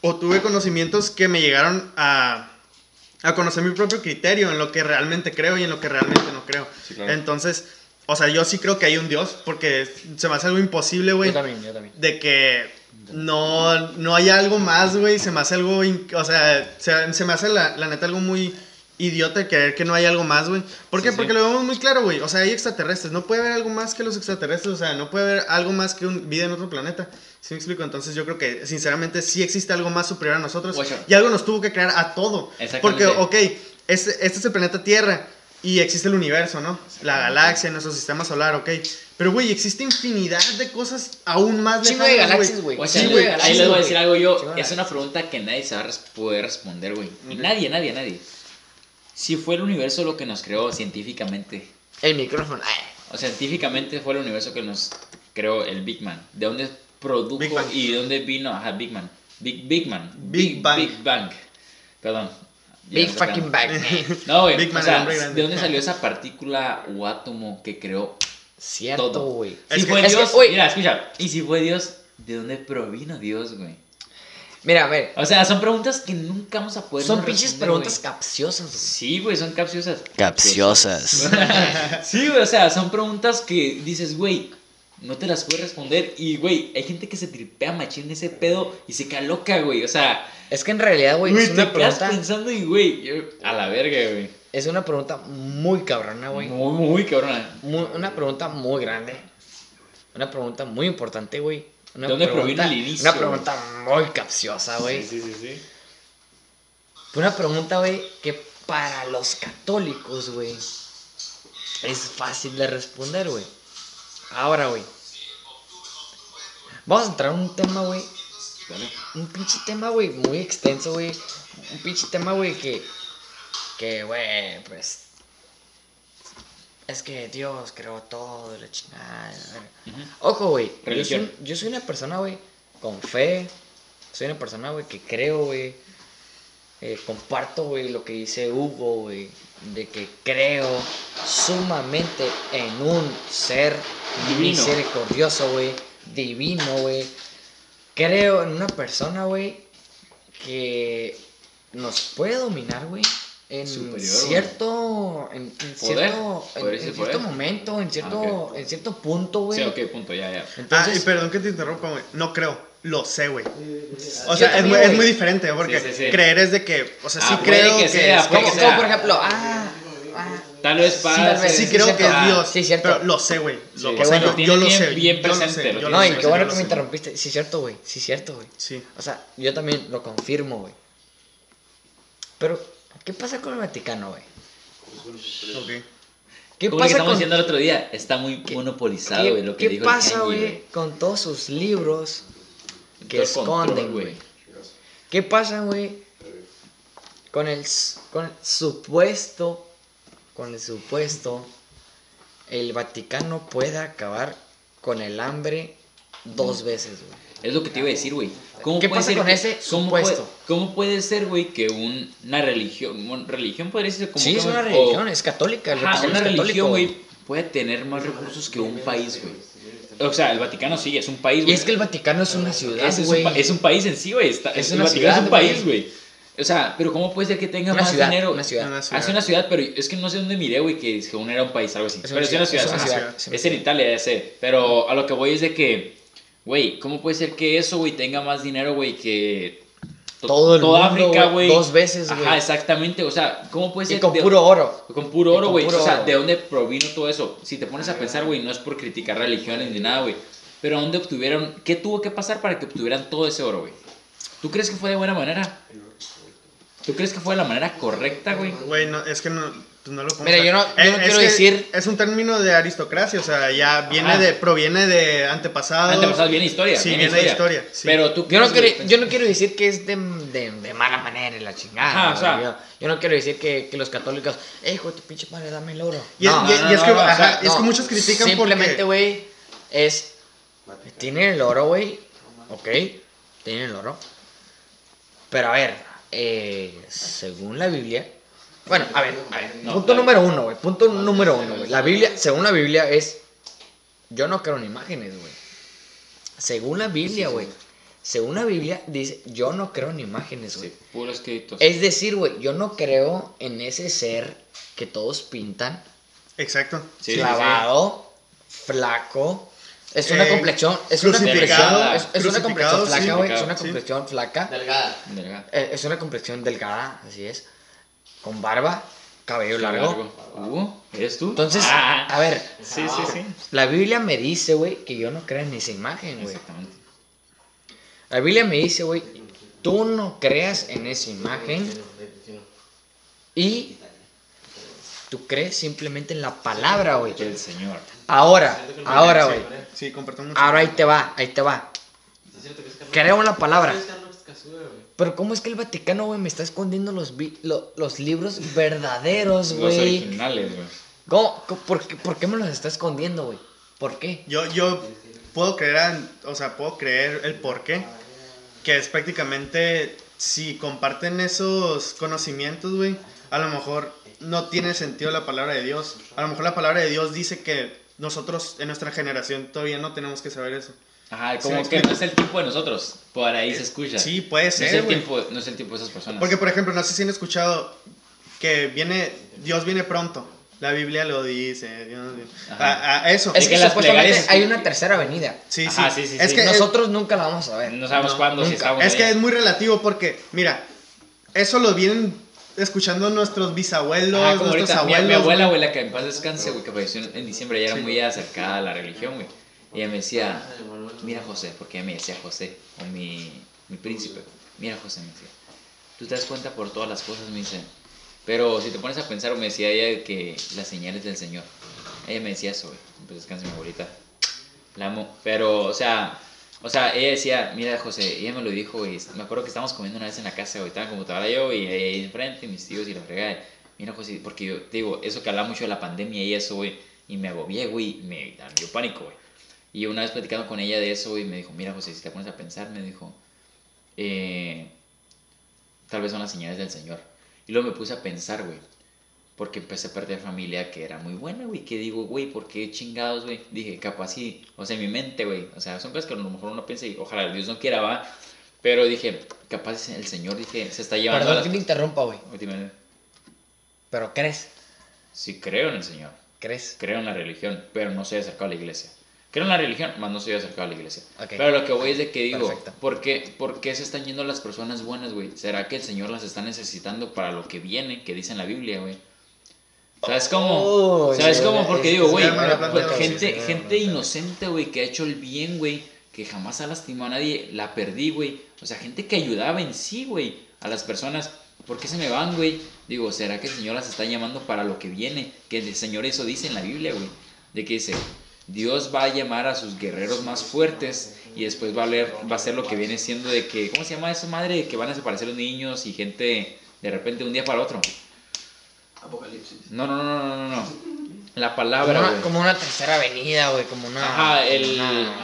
Obtuve. conocimientos que me llegaron a, a conocer mi propio criterio en lo que realmente creo y en lo que realmente no creo. Sí, claro. Entonces, o sea, yo sí creo que hay un Dios, porque se me hace algo imposible, güey, Yo también, yo también. de que no, no haya algo más, güey, se me hace algo, o sea, se, se me hace la, la neta algo muy idiota creer que no hay algo más, güey. ¿Por qué? Sí, sí. Porque lo vemos muy claro, güey. O sea, hay extraterrestres. No puede haber algo más que los extraterrestres. O sea, no puede haber algo más que un, vida en otro planeta. ¿Sí me explico? Entonces yo creo que, sinceramente, sí existe algo más superior a nosotros. Y algo nos tuvo que crear a todo. Porque, Exactamente. ok, este, este es el planeta Tierra. Y existe el universo, ¿no? La galaxia, nuestro sistema solar, ok. Pero, güey, existe infinidad de cosas aún más Chingo de galaxias, güey. O Sí, sea, güey, ahí les voy a decir algo yo. Chingo Es una pregunta que nadie se va a poder responder, güey. Nadie, nadie, nadie. Si fue el universo lo que nos creó científicamente, El micrófono. ay. o sea, científicamente fue el universo que nos creó el Big Man? ¿De dónde produjo Big y de dónde vino? Ajá, Big Man. Big, Big Man. Big Bang. Big Bang. Perdón. Big fucking bag. No, güey. Big o sea, hombre grande. ¿de dónde salió esa partícula o átomo que creó Cierto, todo? güey. Es Si que- fue es que, Dios, güey. mira, escucha. Y si fue Dios, ¿de dónde provino Dios, güey? Mira, a ver. O sea, son preguntas que nunca vamos a poder Son pinches preguntas güey. capciosas, güey. Sí, güey, son capciosas. Capciosas. Sí, güey, o sea, son preguntas que dices, güey, no te las puedes responder. Y, güey, hay gente que se tripea machín ese pedo y se queda loca, güey. O sea, Es que en realidad, güey, es una pregunta. pensando y, güey, a la verga, güey. Es una pregunta muy cabrona, güey. Muy, muy cabrona. Muy- una pregunta muy grande. Una pregunta muy importante, güey. Una ¿De dónde pregunta- provino el inicio, Una güey? pregunta muy capciosa, güey. Sí, sí, sí. Una pregunta, güey, que para los católicos, güey, es fácil de responder, güey. Ahora, güey. Vamos a entrar en un tema, güey. Un pinche tema, güey, muy extenso, güey. Un pinche tema, güey, que. Que, güey, pues. Es que Dios creó todo, la chingada. Ojo, güey. Yo yo soy una persona, güey, con fe. Soy una persona, güey, que creo, güey. eh, comparto, güey, lo que dice Hugo, güey. De que creo sumamente en un ser Divino. misericordioso, güey. Divino, güey. Creo en una persona, güey, que nos puede dominar, güey. En Superior, cierto, en, en Poder. cierto, en, Poder cierto momento, en cierto, Ah, ok. en cierto punto, güey. Sí, ok, punto, ya, ya. Ah, Entonces, y perdón que te interrumpa, güey. No creo. Lo sé, güey. O sea, es muy, es muy diferente, porque Sí, sí, sí. creer es de que, o sea, sí Ah, puede creo que que, sea, es- como, que como sea. por ejemplo, ah, ah, Tal vez Sí, para. sí creo que es Ah, Dios, sí, cierto. pero lo sé, güey. Sí, o sea, bueno, yo, yo lo bien- sé, bien yo lo presente, sé, yo lo No, sé, y bien qué bueno que me interrumpiste. Sí, cierto, güey. Sí, cierto, güey. Sí. O sea, yo también lo confirmo, güey. Pero, ¿qué pasa con el Vaticano, güey? Ok. ¿Qué Como lo que pasa estamos con diciendo el otro día, está muy ¿Qué- monopolizado, qué, güey, lo que qué dijo pasa, güey, con todos sus libros que Todo esconden, güey? ¿Qué pasa, güey, con el, s- con el supuesto, con el supuesto, el Vaticano puede acabar con el hambre dos veces, güey? Es lo que te iba a decir, güey. ¿Cómo ¿Qué puede pasa ser con que- ese ¿cómo puede? ¿Cómo puede ser, güey, que un- una religión, bueno, religión podría ser como Sí, que es un- una o- religión, es católica. Ajá, una es religión, güey, puede tener más recursos que un país, güey. O sea, el Vaticano sí, es un país, Y güey. es que el Vaticano es una ciudad, es, es güey. pa- es un país en sí, güey. está- Es el Vaticano es ciudad, un país, güey. O sea, pero ¿cómo puede ser que tenga Una más ciudad, dinero? una ciudad. Una ciudad. Hace una ciudad, pero es que no sé dónde miré, güey, que según era un país, algo así. Es pero es una ciudad, es una ajá. ciudad, es en. Italia, ya sé. Pero a lo que voy es de que, güey, ¿cómo puede ser que eso, güey, tenga más dinero, güey, que to- Todo el toda mundo, África, güey, dos veces, güey. Ajá, exactamente. O sea, ¿cómo puede ser? Y con de- puro oro. con puro oro, güey. O sea, oro. ¿de dónde provino todo eso? Si te pones a pensar, güey, no es por criticar religiones ni nada, güey. Pero ¿dónde obtuvieron? ¿Qué tuvo que pasar para que obtuvieran todo ese oro, güey? ¿Tú crees que fue de buena manera? ¿Tú crees que fue de la manera correcta, güey? Güey, no, es que no, pues no lo pongo. Mira, yo no- yo no Es- es quiero que decir- Es un término de aristocracia, o sea, ya viene Ajá. de, proviene de antepasados. Antepasados, viene historia. Sí, viene historia, sí. Pero tú Yo no, quiero, güey, yo no quiero decir que es de, de, de mala manera en la chingada. Ajá, o sea- yo, yo no quiero decir que, que los católicos, eh, hijo de tu pinche madre, dame el oro. Y, es- no, y- no, y es no, que, no, o ajá, sea, es que muchos critican Simplemente, porque... güey, es. Tienen el oro, güey. Ok, tienen el oro. Pero a ver, eh, según la Biblia. Bueno, a ver, a ver. No, punto número uno, güey. Punto número uno, güey. La Biblia, según la Biblia, es. Yo no creo en imágenes, güey. Según la Biblia, güey. Según la Biblia, dice: Yo no creo en imágenes, güey. Sí, puros escritos. Es decir, güey, yo no creo en ese ser que todos pintan Exacto. Sí, sí, clavado, flaco. Es una Eh, complexión, es una complexión, es, es una complexión flaca, sí, güey, es una complexión flaca, Delgada. Eh, es una complexión delgada, así es, con barba, cabello largo. Uh, ¿eres tú? Entonces, Ah, a ver, Sí, sí, sí. la Biblia me dice, güey, que yo no creo en esa imagen, güey. Exactamente. La Biblia me dice, güey, tú no creas en esa imagen y tú crees simplemente en la palabra, güey. Señor. Ahora, ahora, güey. Sí, comparto mucho. Ahora ahí te va, ahí te va. Creo en la palabra. Pero ¿cómo es que el Vaticano, güey, me está escondiendo los, vi- lo- los libros verdaderos, Los güey? originales, güey. ¿Cómo? ¿Por qué, ¿Por qué me los está escondiendo, güey? ¿Por qué? Yo, yo, puedo creer, o sea, puedo creer el por qué. Que es prácticamente, si comparten esos conocimientos, güey, a lo mejor no tiene sentido la palabra de Dios. A lo mejor la palabra de Dios dice que nosotros en nuestra generación todavía no tenemos que saber eso. Ajá, como que no es el tiempo de nosotros. Por ahí se escucha. Sí, puede no es, ser, el güey. tiempo, no es el tiempo de esas personas. Porque, por ejemplo, no sé si han escuchado que viene, Dios viene pronto. La Biblia lo dice. Dios- Ajá. a, a eso. Es que, que las supuestamente hay una tercera venida. Sí, Ajá, sí. sí, sí, es sí. que Nosotros nunca la vamos a ver. no sabemos No, cuándo, si Es que es muy relativo porque, mira, eso lo vienen escuchando nuestros bisabuelos, Ah, como nuestros ahorita, mi, abuelos. mi abuela, güey. la que en paz descanse, güey, que falleció en- diciembre, ella era muy acercada a la religión, güey. Y ella me decía, mira José, porque ella me decía José, o mi, mi príncipe. Mira José, me decía, tú te das cuenta por todas las cosas, me dice. Pero si te pones a pensar, me decía ella que las señales del Señor. Ella me decía eso, güey. En paz descanse mi abuelita. La amo. Pero, o sea, o sea, ella decía, mira José, ella me lo dijo, güey. Me acuerdo que estábamos comiendo una vez en la casa, güey. Estaba en computadora yo y ahí enfrente, mis tíos y la fregada. Mira José, porque yo digo, eso que hablaba mucho de la pandemia y eso, güey. Y me agobié, güey. Me dio pánico, güey. Y una vez platicando con ella de eso, güey, me dijo, mira José, si te pones a pensar, me dijo, eh, tal vez son las señales del Señor. Y luego me puse a pensar, güey. Porque empecé a perder familia que era muy buena, güey. Que digo, güey, ¿por qué chingados, güey? Dije, capaz sí. O sea, en mi mente, güey. O sea, son cosas que a lo mejor uno piensa y ojalá Dios no quiera, va. Pero dije, capaz el Señor, dije, se está llevando Perdón las... que te interrumpa, güey. Últimamente, Pero crees, Sí creo en el Señor. crees. Creo en la religión, pero no soy acercado a la iglesia. Creo en la religión, más no soy acercado a la iglesia. Pero lo que voy es de que digo, Perfecto. ¿por qué, por qué se están yendo las personas buenas, güey? ¿Será que el Señor las está necesitando para lo que viene, que dice en la Biblia, güey? ¿Sabes cómo? Oh, ¿Sabes sí, cómo? Porque es- digo, güey, gente, gente inocente, güey, que ha hecho el bien, güey, que jamás ha lastimado a nadie, la perdí, güey. O sea, gente que ayudaba en sí, güey, a las personas. ¿Por qué se me van, güey? Digo, ¿será que el Señor las está llamando para lo que viene? Que el Señor eso dice en la Biblia, güey. De que dice, Dios va a llamar a sus guerreros más fuertes y después va a, leer, va a ser lo que viene siendo de que, ¿cómo se llama eso, madre? Que van a desaparecer los niños y gente de repente un día para otro. Apocalipsis. No, no, no, no, no, no. La Como palabra, una, como una tercera avenida, güey. Como una. Ajá, el- una-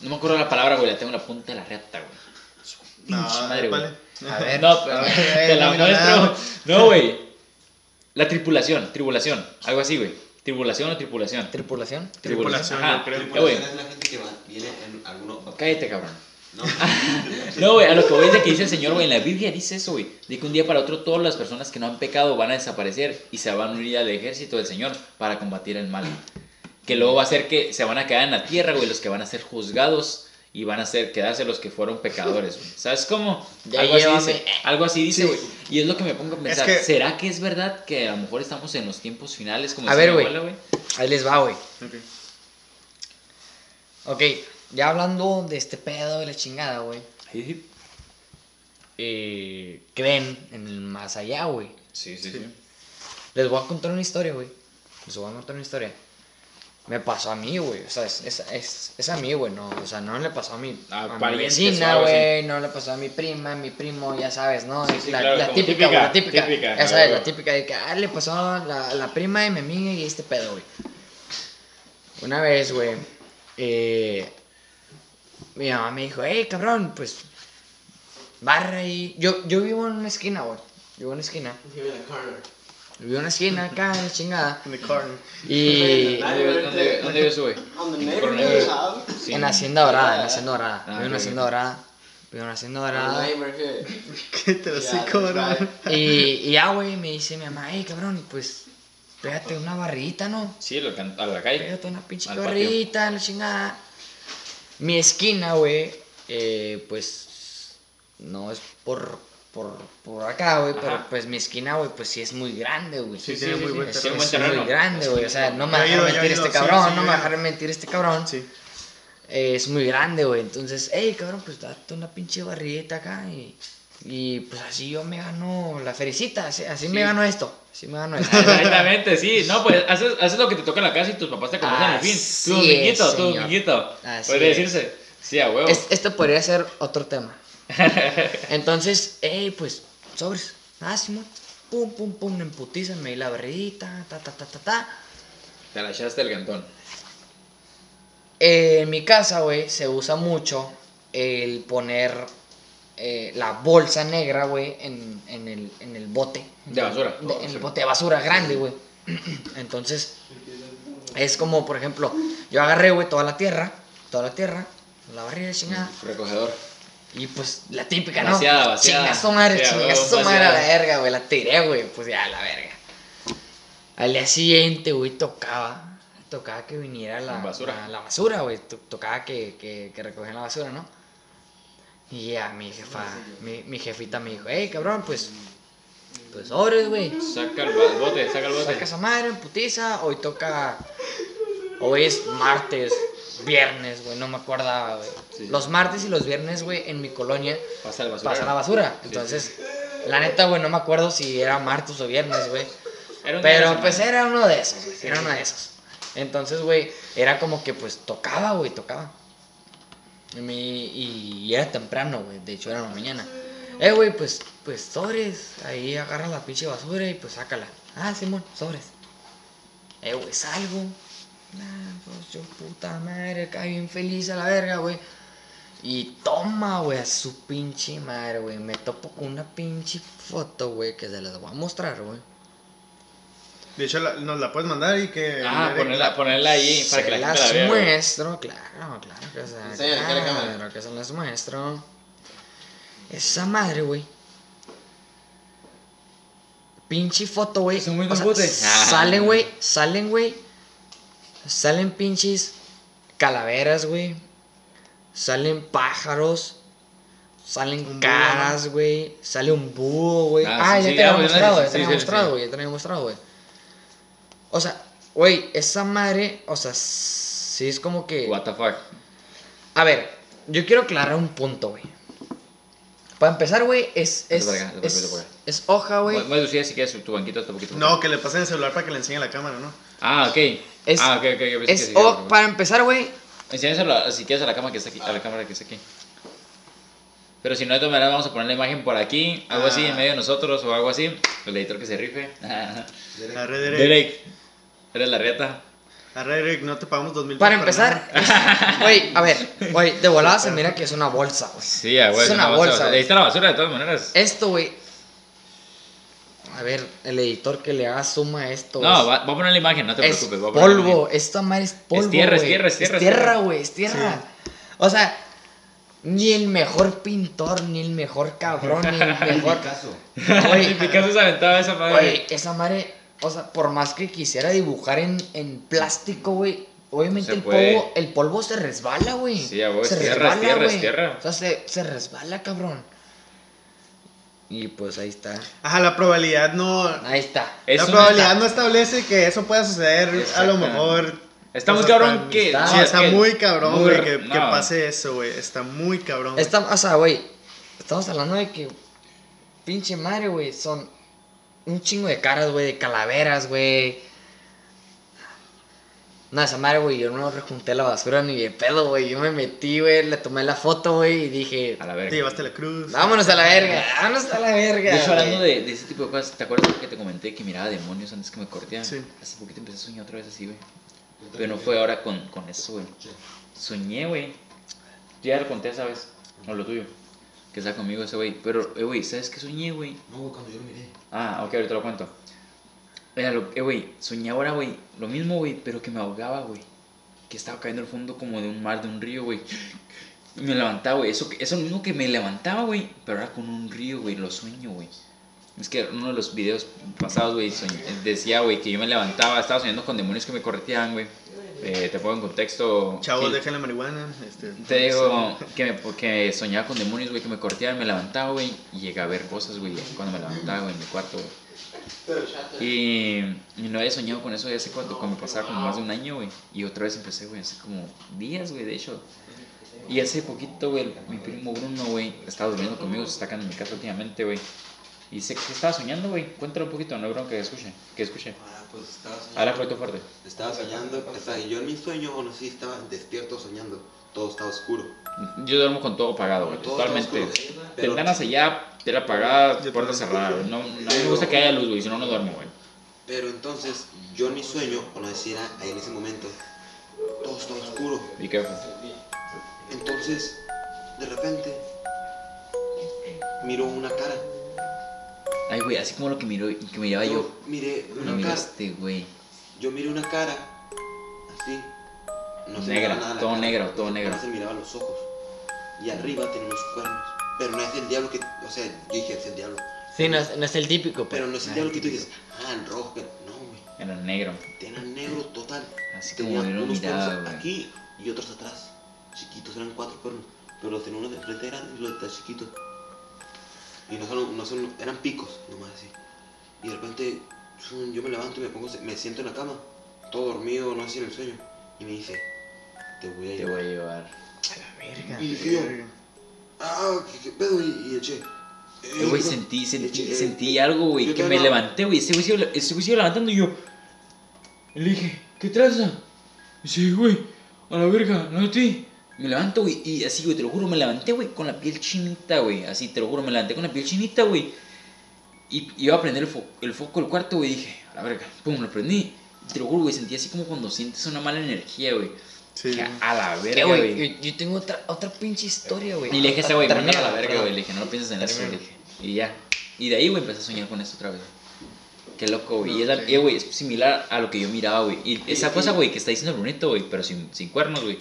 No me acuerdo la palabra, güey, la tengo en la punta de la reata, güey. No, madre, güey. vale. A ver. No, pero A ver, te la no muestro. nada. No, güey. La tripulación, tribulación, algo así, güey. Tribulación o tripulación. ¿Tripulación? Tripulación, Ajá. yo creo. Eh, güey, es la gente que va, viene en alguno. cállate, cabrón. No, No, güey, a lo que voy es de que dice el Señor, güey, en la Biblia dice eso, güey. De que un día para otro todas las personas que no han pecado van a desaparecer y se van a unir al ejército del Señor para combatir el mal. Que luego va a ser que se van a quedar en la tierra, güey, los que van a ser juzgados y van a ser, quedarse los que fueron pecadores, güey. ¿Sabes cómo? Ya algo, así dice, algo así dice, Sí. güey. Y es lo que me pongo a pensar. que- ¿Será que es verdad que a lo mejor estamos en los tiempos finales como A ver, güey. Ahí les va, güey. Ok. Ok, ya hablando de este pedo de la chingada, güey. Sí, eh, creen en el más allá, güey. sí, sí. sí. Les voy a contar una historia, güey. Les voy a contar una historia. Me pasó a mí, güey. O sea, es, es, es, es a mí, güey. No, o sea, no le pasó a mi, A a mi vecina, güey. No le pasó a mi prima, a mi primo, ya sabes, ¿no? Sí, sí, la, claro, la como típica, típica, güey, la típica. típica, ya sabes, la típica de que, ah, le pasó a la, la prima de mi amiga y este pedo, güey. Una vez, güey, eh, mi mamá me dijo, hey, cabrón, pues, barra ahí. Yo, yo vivo en una esquina, güey. Vivo en una esquina. Give it a corner. Vivo en una esquina acá, en la chingada. In the corner. Y ¿Dónde, dónde, vives, güey? On the En en Hacienda Dorada, en Hacienda Dorada. Ah, Vivo en ok, Hacienda. Dorada. Vivo en Hacienda On the Dorada. ¿Qué te lo sé, cabrón? Y, ya, güey, me dice mi mamá, hey, cabrón, pues, pégate una barrita, ¿no? Sí, a la calle. Pégate una pinche barrita, la chingada. Mi esquina, güey, eh, pues, no es por, por, por acá, güey, pero pues mi esquina, güey, pues sí es muy grande, güey. Sí, tiene muy buen terreno. es muy grande, güey. O sea, no me Yo va a he dejar ido, yo he mentir este sí, cabrón, sí, no me yo va a he ido. dejar mentir este cabrón. Sí. Eh, es muy grande, güey. Entonces, hey, cabrón, pues date una pinche barrita acá y, y pues así yo me gano la fericita, así, así me gano esto, así me gano esto. Exactamente, sí. No, pues haces, haces lo que te toca en la casa y tus papás te conocen al fin. Tu señor. dominguito. Así Podría es. decirse. Sí, a huevo. Es- esto podría ser otro tema. Entonces, hey, pues, sobres, ah, Simón, pum, pum, pum, en putiza, me di la barrita, ta, ta, ta, ta, ta. Te la echaste el cantón. eh, en mi casa, güey, se usa mucho el poner eh, la bolsa negra, güey, en, en el, en el bote. De basura. De- en el bote de basura grande, güey. Entonces, es como, por ejemplo, yo agarré, güey, toda la tierra, toda la tierra, la barriga chingada, Recogedor. y pues la típica, ¿no? Vaciada, vaciada. Chinga su madre, chinga su madre a la verga, güey, la tiré, güey, pues ya, a la verga. Al día siguiente, güey, tocaba, tocaba que viniera la Basura. La, la basura, güey, to- tocaba que, que, que la basura, ¿no? Y ya mi jefa, mi, mi jefita me dijo, hey, cabrón, pues, pues sobres, güey. Saca el bote, saca el bote. Saca esa madre en putiza. Hoy toca. Hoy es martes, viernes, güey. No me acordaba, güey. Sí. Los martes y los viernes, güey, en mi colonia Pasa el basura. pasa la basura. Entonces, la neta, güey, no me acuerdo si era martes o viernes, güey. Pero la pues era uno de esos, güey. Era uno de esos. Entonces, güey, era como que pues tocaba, güey, tocaba. Y, mi- y era temprano, güey. De hecho, era en la mañana. Eh, güey, pues, pues sobres. Ahí agarra la pinche basura y pues sácala. Ah, Simón, sobres. Eh, güey, salgo. Nah, pues yo, puta madre, acá bien feliz a la verga, güey. Y toma, güey, a su pinche madre, güey. Me topo con una pinche foto, güey, que se las voy a mostrar, güey. De hecho, la- nos la puedes mandar y que. Ah, ponerla, la- ponerla ahí para que la las gente la vea. muestro, claro, claro que se Enséñale acá a la cámara. claro que se las muestro. Esa madre, güey. Pinche foto, güey. Es un muy O sea, bote. Salen, güey, salen, güey. Salen pinches calaveras, güey. Salen pájaros. Salen Un caras, güey. Sale un búho, güey. Ah, Ah, sí, ya sí, te había ya, mostrado, sí, ya te había mostrado, güey. Ya te había mostrado, güey. O sea, güey, esa madre, o sea, sí es como que. What the fuck. A ver, yo quiero aclarar un punto, güey. Para empezar, güey, es. Es, acá, es, hoja, güey. Voy a lucir si quieres tu banquito hasta poquito. No, que le pasen el celular para que le enseñe la cámara, ¿no? Ah, ok. Es- ah, ok, ok. ok, pensé que Es o- para empezar, güey. Si quieres a la cámara que está aquí, a la cámara que está aquí. Pero si no, de todas maneras vamos a poner la imagen por aquí, algo así Ah. en medio de nosotros o algo así. El editor que se rife. Derek. Derek, eres la reta. Arre, Derek, no te pagamos dos mil Para empezar, es- güey, a ver, güey, de volada se mira que es una bolsa, güey. Sí, güey. Es una bolsa, güey. Ahí está la basura de todas maneras. Esto, güey. A ver, el editor que le haga suma a esto. No, es- va, voy a poner la imagen, no te es preocupes. voy a poner polvo. Esta madre es polvo. tierra, es tierra, es tierra, Es es tierra. güey, es tierra. O sea, ni el mejor pintor, ni el mejor cabrón, ni el mejor. Picasso. Güey, Picasso se aventaba esa madre. güey, esa madre. O sea, por más que quisiera dibujar en, en plástico, güey. Obviamente el polvo, el polvo se resbala, güey. Sí, a huevo, se es tierra, es tierra, güey. tierra. O sea, se, se resbala, cabrón. Y pues ahí está. Ajá, la probabilidad no. Ahí está. Es la probabilidad no establece que eso pueda suceder. A lo mejor. Está muy cabrón que- Sí, está que- muy cabrón, güey, que, que pase eso, güey. Está muy cabrón. Esta, o sea, güey, estamos hablando de que pinche madre, güey, son un chingo de caras, güey, de calaveras, güey. No, esa madre, güey, yo no rejunté la basura ni de pedo, güey. Yo me metí, güey, le tomé la foto, güey, y dije, A la Te verga. llevaste la cruz. vámonos a la verga, vámonos a la verga. De hecho, hablando de, de ese tipo de cosas, ¿te acuerdas que te comenté que miraba demonios antes que me corteaban? Sí. Hace poquito empecé a soñar otra vez así, güey. Pero no fue ahora con, con eso, güey. Soñé, güey. Ya lo conté, ¿sabes? O lo tuyo. Que está conmigo ese güey. Pero, eh, güey, ¿sabes qué soñé, güey? No, güey, cuando yo lo miré. Ah, ok, ahorita lo cuento. Era lo, eh, güey, soñé ahora, güey, lo mismo, güey, pero que me ahogaba, güey. Que estaba cayendo al fondo como de un mar, de un río, güey. Me levantaba, güey. Eso, eso mismo que me levantaba, güey, pero era con un río, güey, lo sueño, güey. Es que uno de los videos pasados, güey, decía, güey, que yo me levantaba, estaba soñando con demonios que me correteaban, güey. Eh, te pongo en contexto. Chavos, dejen la marihuana. Este, te digo que, me, que soñaba con demonios, güey, que me corteaban, me levantaba, güey, y llegaba a ver cosas, güey, cuando me levantaba, güey, en mi cuarto, güey. Y, y no había soñado con eso ya hace cuánto, como pasaba como más de un año, güey. Y otra vez empecé, güey, hace como días, güey, de hecho. Y hace poquito, güey, mi primo Bruno, güey, estaba durmiendo conmigo, se está acá en mi casa últimamente, güey. Y sé que estaba soñando, güey. Cuéntalo un poquito, no creo que escuche, que escuche. Ah, pues estaba soñando. Habla poquito fuerte. Estaba soñando, o sea, yo en mi sueño, o no sé si estaba despierto soñando, todo estaba oscuro. Yo duermo con todo apagado, güey, totalmente. Ventanas allá, tela apagada, puerta cerrada. No, no me gusta que haya luz, güey, si no, no duermo, güey. Pero entonces, yo en mi sueño, o no sé si era ahí en ese momento, todo estaba oscuro. Be careful. Entonces, de repente, miro una cara. Ay, güey, así como lo que miró, que miraba yo. miré No una cara. miraste, güey. Yo miré una cara, así. No se Negra, nada todo cara, negro, todo no negro. se miraba los ojos. Y arriba tenía unos cuernos. Pero no es el diablo que. O sea, yo dije, es el diablo. Sí, no es, no es el típico, Pero pues. no es el diablo que tú dices, ah, en rojo. que- No, güey. Era negro. Tenía negro total. Así como Tenía yo lo unos miraba, cuernos güey. aquí y otros atrás. Chiquitos, eran cuatro cuernos. Pero los tenía uno de frente grandes y los de atrás chiquitos. Y no son, no son, eran picos, nomás así. Y de repente, yo me levanto y me pongo, me siento en la cama, todo dormido, no sé si en el sueño. Y me dice, te voy a Te llevar. voy a llevar. Verga. Y dije yo, ah, ¿qué, qué pedo? Y, y eché. Eh, güey, sentí, sentí, Eché, eh, sentí algo, güey, que me levanté, güey. Ese güey ese iba levantando y yo. y Le dije, ¿qué traza? Dice, güey, a la verga, no a ti. Me levanto, güey, y así, güey, te lo juro, me levanté, güey, con la piel chinita, güey. Así, te lo juro, me levanté con la piel chinita, güey. Y iba a prender el, fo- el foco del cuarto, güey, y dije, a la verga, pum, lo prendí. Y te lo juro, güey, sentí así como cuando sientes una mala energía, güey. Sí. Dije, a la verga, güey, yo, yo tengo otra, otra pinche historia, güey. Y le dije a ese güey, a la verga, güey. Le dije, no lo pienses en eso, le dije. Y ya. Y de ahí, güey, empecé a soñar con eso otra vez. Qué loco, güey. y es, eh, güey, es similar a lo que yo miraba, güey. Y esa cosa, güey, que está diciendo Brunito, güey, pero sin, sin cuernos, güey,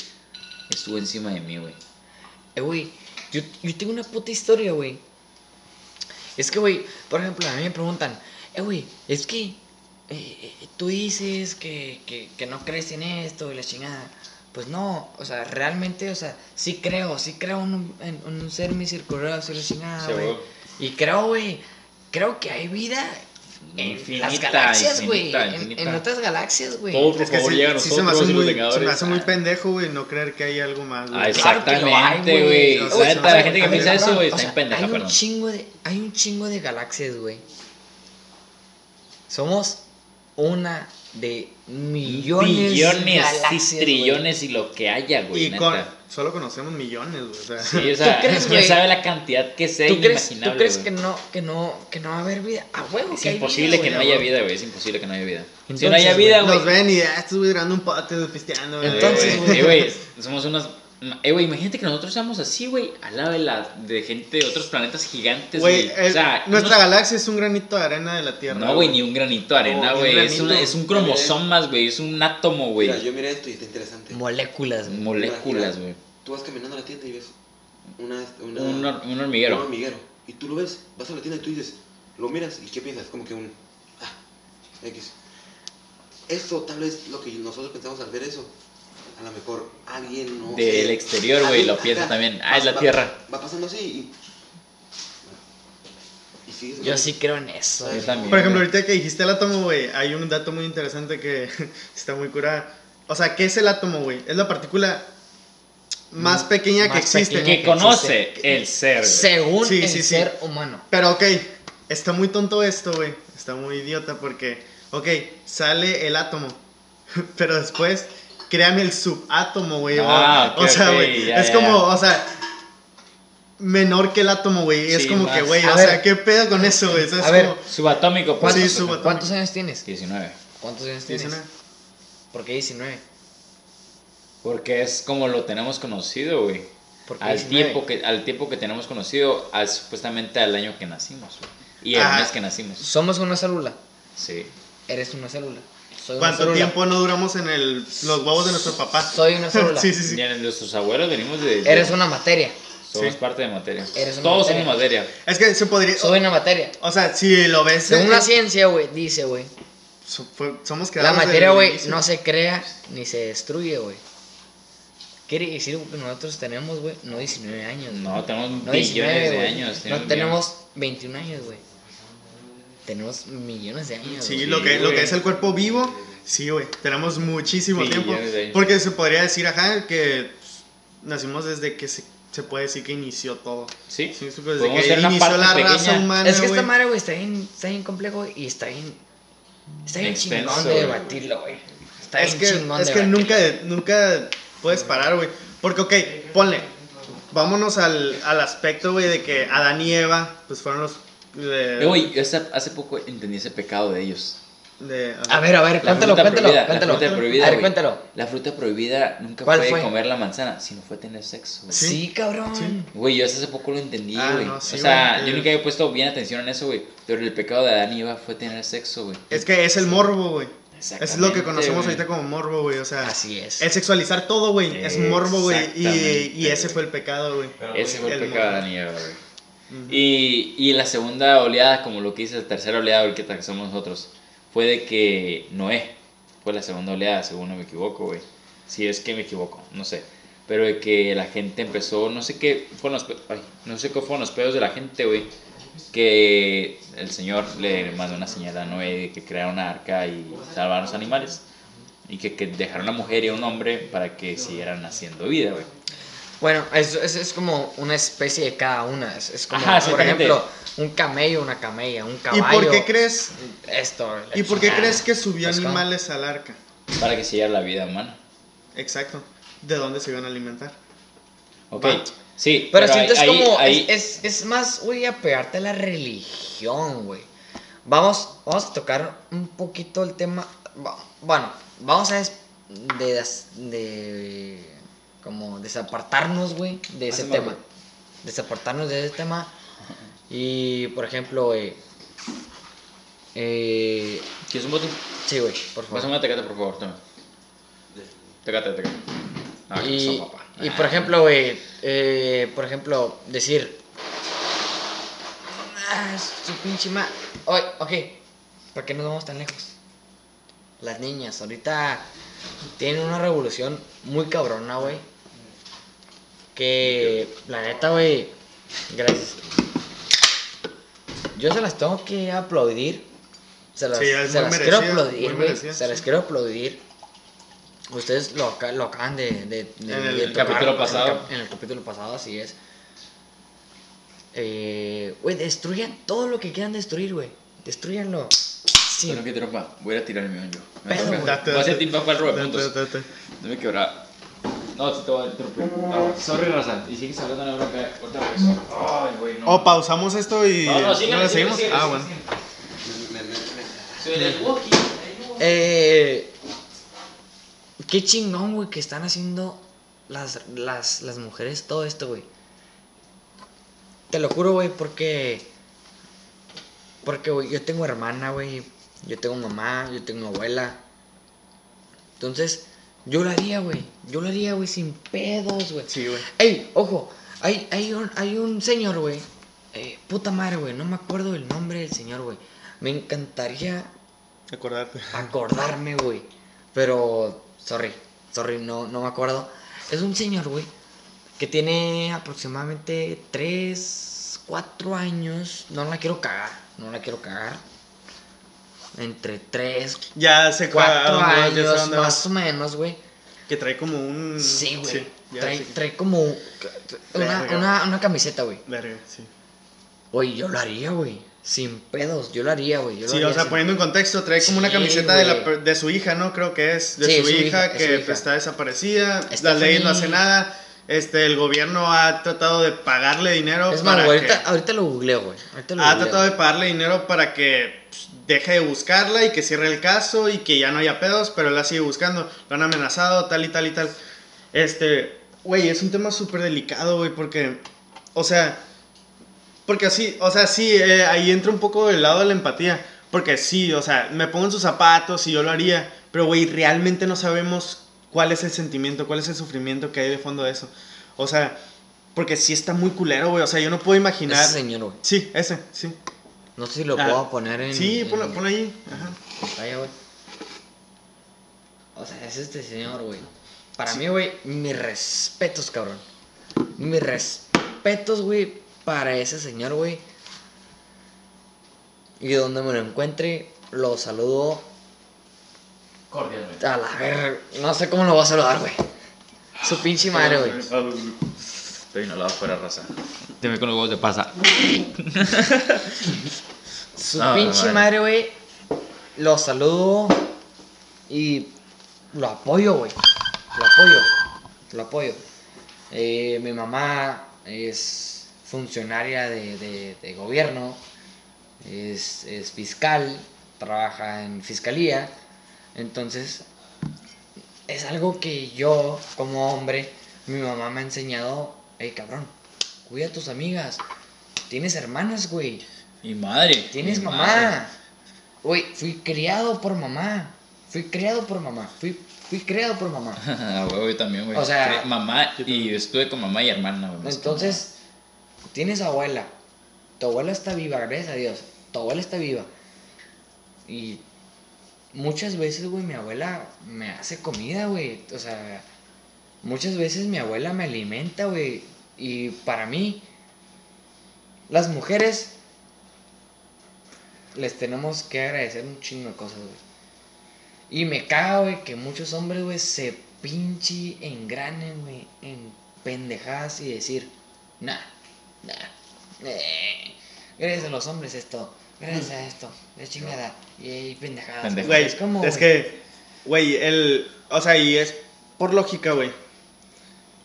estuvo encima de mí, güey. Eh, güey, yo, yo tengo una puta historia, güey. Es que, güey, por ejemplo, a mí me preguntan, eh, güey, es que eh, eh, tú dices que, que, que no crees en esto y la chingada. Pues no, o sea, realmente, o sea, sí creo, sí creo en un, en un ser misericordoso y la chingada, Sí, güey. güey. Y creo, güey, creo que hay vida en Infinita, las galaxias, güey. En, otras galaxias, güey. Todo, por Es que favor, sí, llega a sí se me hace muy, se me hace muy pendejo, güey, no creer que hay algo más, güey. Ah, Exactamente, güey. O La sea, neta, la gente que piensa eso, güey, O está sea, en pendeja, hay un perdón. chingo de hay un chingo de galaxias, güey. Somos una de millones, Billones, sí, trillones y lo que haya, güey, Y neta. con, solo conocemos millones, güey. O sea, Sí, o sea, crees, quién güey? sabe la cantidad que sea. ¿Tú crees, inimaginable, ¿tú crees que no que no que no va a haber vida? A huevo Es que hay imposible vida, que no haya vida, güey. Es imposible que no haya vida. si Entonces, no haya vida, güey. nos ven y ah, estos güey grabando un pote, pisteando, güey. Entonces, güey. güey, somos unos. Eh, güey, imagínate que nosotros seamos así, güey, al lado de, la, de gente de otros planetas gigantes, Güey, O sea, nuestra unos- galaxia es un granito de arena de la Tierra. No, güey, ni un granito de arena, güey. es, es un cromosomas, güey. Es un átomo, güey. Mira, yo miré esto y está interesante. Moléculas, güey. Moléculas, güey. Tú vas caminando a la tienda y ves una, una, Un, hor- un un hormiguero. hormiguero. Y tú lo ves, vas a la tienda y tú dices, lo miras y ¿qué piensas? Como que un. Ah, X. Eso tal vez lo que nosotros pensamos al ver eso. A lo mejor alguien no. Del sé, exterior, güey, lo piensa acá, también. Ah, va- es la va- Tierra. Va pasando así y. Y sigues. Yo sí creo en eso. Yo güey. también. Por ejemplo, ahorita que dijiste el átomo, güey, hay un dato muy interesante que está muy curada. O sea, ¿qué es el átomo, güey? Es la partícula más pequeña que más existe. pequeña Que conoce el ser. güey. Según Sí, el sí, sí. ser humano. Pero ok, está muy tonto esto, güey. Está muy idiota porque, ok, sale el átomo. Pero después crean el subátomo, güey. o- Ah, ok, o sea, güey, es ya, como, ya. o sea, menor que el átomo, güey. Es Sí, como que, güey, o ver. sea, ¿qué pedo con eso, güey? O es A ver. como Subatómico. Sí, subatómico. ¿Cuántos años tienes? 19. ¿Cuántos años tienes? 19. ¿Por qué 19? Porque es como lo tenemos conocido, güey. ¿Por qué Al 19? tiempo, que, al tiempo que tenemos conocido, al, supuestamente al año que nacimos, güey. Y el Ah. mes que nacimos. Somos una célula. Sí. Eres una célula. Soy ¿Cuánto tiempo no duramos en el, los huevos de nuestro papá? Soy una célula. sí, sí, sí. Y en nuestros abuelos venimos de. Eres una materia. Somos Sí. parte de materia. Eres una Todos materia. somos materia. Es que se podría. Soy una materia. O sea, si lo ves. Según eh, la ciencia, güey, dice, güey. so- somos La creados materia, desde güey, no se crea ni se destruye, güey. Quiere decir que nosotros tenemos, güey, no 19 años. güey. No, tenemos No billones 19, de años. No tenemos 21 años, güey. Tenemos millones de años. Sí, lo, que, lo que es el cuerpo vivo, sí, güey. Tenemos muchísimo tiempo. Porque se podría decir, ajá, que pues, nacimos desde que se, se puede decir que inició todo. Sí. Sí, desde que ser una inició parte la raza pequeña. humana. Es que esta madre, güey, está bien, está bien complejo y está bien. Está bien chingón de debatirlo, güey. Está Es bien que, chingón es de que nunca, nunca puedes parar, güey. Porque, ok, ponle. Vámonos al, al aspecto, güey, de que Adán y Eva, pues fueron los. Eh, Eh, güey, yo hace, hace poco entendí ese pecado de ellos. De, A ver, a ver, cuéntalo, cuéntalo, cuéntalo. La fruta prohibida, a ver, cuéntalo. La fruta prohibida nunca ¿Cuál fue, fue? comer la manzana, sino fue tener sexo. Sí. Sí, cabrón. Sí. Güey, yo hace poco lo entendí, Ah, güey. no, sí, o sea, yo nunca había puesto bien atención en eso, güey. Pero el pecado de Adán y Eva fue tener sexo, güey. Es que es el morbo, güey. Es lo que Exactamente, conocemos ahorita como morbo, güey. O sea, Así es. el sexualizar todo, güey. Es morbo, güey. Y, ese fue el pecado, güey. Ese fue el, el pecado de. Adán y Eva, güey. Y, y la segunda oleada, como lo que dice la tercera oleada, güey, que somos nosotros, fue de que Noé fue la segunda oleada, según no me equivoco, güey. Si es que me equivoco, no sé. Pero de que la gente empezó, no sé qué fueron los, ay, no sé qué fueron los pedos de la gente, güey. Que el Señor le mandó una señal a Noé de que creara una arca y salvar a los animales. Y que, que dejara una mujer y un hombre para que siguieran haciendo vida, güey. Bueno, es, es, es como una especie de cada una. Es, es como, Ajá, por ejemplo, un camello, una camella, un ¿Y caballo. por qué crees? Esto. ¿Y por qué crees que subió Pues, animales al arca? Para que siguiera la vida humana. Exacto. ¿De dónde se iban a alimentar? Ok, Va. sí. Pero, sientes ahí- como. ahí- Es, es, es más, güey, apegarte a la religión, güey. Vamos, vamos a tocar un poquito el tema. Bueno, vamos a des- de, des- de- como desapartarnos, güey, de ese Hazme, tema. Desapartarnos de ese tema. Y, por ejemplo, güey. Eh, ¿Quieres un bote? sí, güey, por favor. Pásame una tecate, por favor, toma. Tecate, tecate. Ah, ¿qué Y, papá? y por ejemplo, güey, eh, por ejemplo, decir, ah, su pinche ma... Oye, ok, ¿por qué nos vamos tan lejos? Las niñas, ahorita tienen una revolución muy cabrona, güey. Que, la neta, güey, gracias. Yo se las tengo que aplaudir. Se las, Sí, es se muy las quiero merecido, aplaudir, muy güey. Se las sí. quiero aplaudir. Ustedes lo, lo acaban de, de, de- En el de tocar capítulo en el pasado. cap- En el, capítulo pasado, así es. Eh, Güey, destruyan todo lo que quieran destruir, güey. Destruyanlo. Sí. Bueno, que tropa, voy a ir a tirar el mío yo. Me güey. Date, Voy a hacer date. back para el robo de Date, puntos. date, date. No me quebra. No, sí te voy a interrumpir. Ah, sorry, raza. Y sigues hablando de la bronca. Ahorita regreso. Ay, güey, no. O pausamos esto y. No, no, síguele, seguimos? ah, bueno. síguele. Me, me, me- Soy el walkie. Eh, qué chingón, güey, que están haciendo las, las, las mujeres todo esto, güey. Te lo juro, güey, porque. Porque, güey, yo tengo hermana, güey. Yo tengo mamá, yo tengo abuela. Entonces, yo lo haría, güey. Yo lo haría, güey, sin pedos, güey. Sí, güey. Ey, ojo, hay, hay, un, hay un señor, güey. eh, puta madre, güey. No me acuerdo el nombre del señor, güey. Me encantaría Acordarte. acordarme, güey. Pero, sorry, sorry, no, no me acuerdo. Es un señor, güey, que tiene aproximadamente 3, 4 años. No la quiero cagar, no la quiero cagar. Entre 3, Ya cuál. 4 a dónde vas, ya sé años, más o menos, güey. Que trae como un. Sí, güey. trae, trae como una, una, una camiseta, güey. Verga, sí. Güey, yo lo haría, güey. Sin pedos, yo lo haría, güey. Sí, haría o sea, poniendo en contexto, trae como una camiseta de, la, de su hija, ¿no? Creo que es. De Sí, su, su hija, que hija. está desaparecida. Las Stephanie- leyes no hacen nada. Este, el gobierno ha tratado de pagarle dinero Es más, para güey, que... ahorita, ahorita lo googleo, güey. Ahorita lo Ha googleo. tratado de pagarle dinero para que deje de buscarla y que cierre el caso y que ya no haya pedos, pero él la sigue buscando. Lo han amenazado, tal y tal y tal. Este, güey, es un tema súper delicado, güey, porque, o sea, porque así, o sea, sí, eh, ahí entra un poco el lado de la empatía. Porque sí, o sea, me pongo en sus zapatos y yo lo haría, pero, güey, realmente no sabemos cuál es el sentimiento, cuál es el sufrimiento que hay de fondo de eso. O sea, porque sí está muy culero, güey. O sea, yo no puedo imaginar. Ese señor, güey. Sí, ese, sí. No sé si lo Ah, puedo poner en. Sí, en ponlo, ponlo ahí. Ajá. pantalla, güey. O sea, es este señor, güey. Para mí, güey, mis respetos, cabrón. Mis respetos, güey, para ese señor, güey. Y donde me lo encuentre, lo saludo Cordialmente. a la verga. No sé cómo lo voy a saludar, güey. Su pinche madre, güey. Estoy inhalado fuera, raza. Dime con los huevos de pasa. Su pinche madre. madre, güey. Lo saludo y lo apoyo, güey. Lo apoyo. Lo apoyo. Eh, mi mamá es funcionaria de, de- de gobierno. Es, es fiscal. trabaja en fiscalía. Entonces, es algo que yo, como hombre, mi mamá me ha enseñado, hey cabrón, cuida a tus amigas. Tienes hermanas, güey. Y madre. Tienes mamá. Güey, fui criado por mamá. Fui criado por mamá. Fui, fui criado por mamá. Ah, güey, también, güey. O sea- Cre- mamá, y estuve con mamá y hermana, güey. Entonces, tienes abuela. Tu abuela está viva, gracias a Dios. Tu abuela está viva. Y muchas veces, güey, mi abuela me hace comida, güey. O sea, muchas veces mi abuela me alimenta, güey. Y para mí, las mujeres les tenemos que agradecer un chingo de cosas, güey. Y me caga, güey, que muchos hombres, güey, se pinche engranen, güey, en pendejadas y decir, nah, nah, eh, gracias a los hombres esto, gracias a esto, de chingada, y, y pendejadas. Pendejadas. Güey, es como, es güey, que, güey, el. O sea, y es por lógica, güey.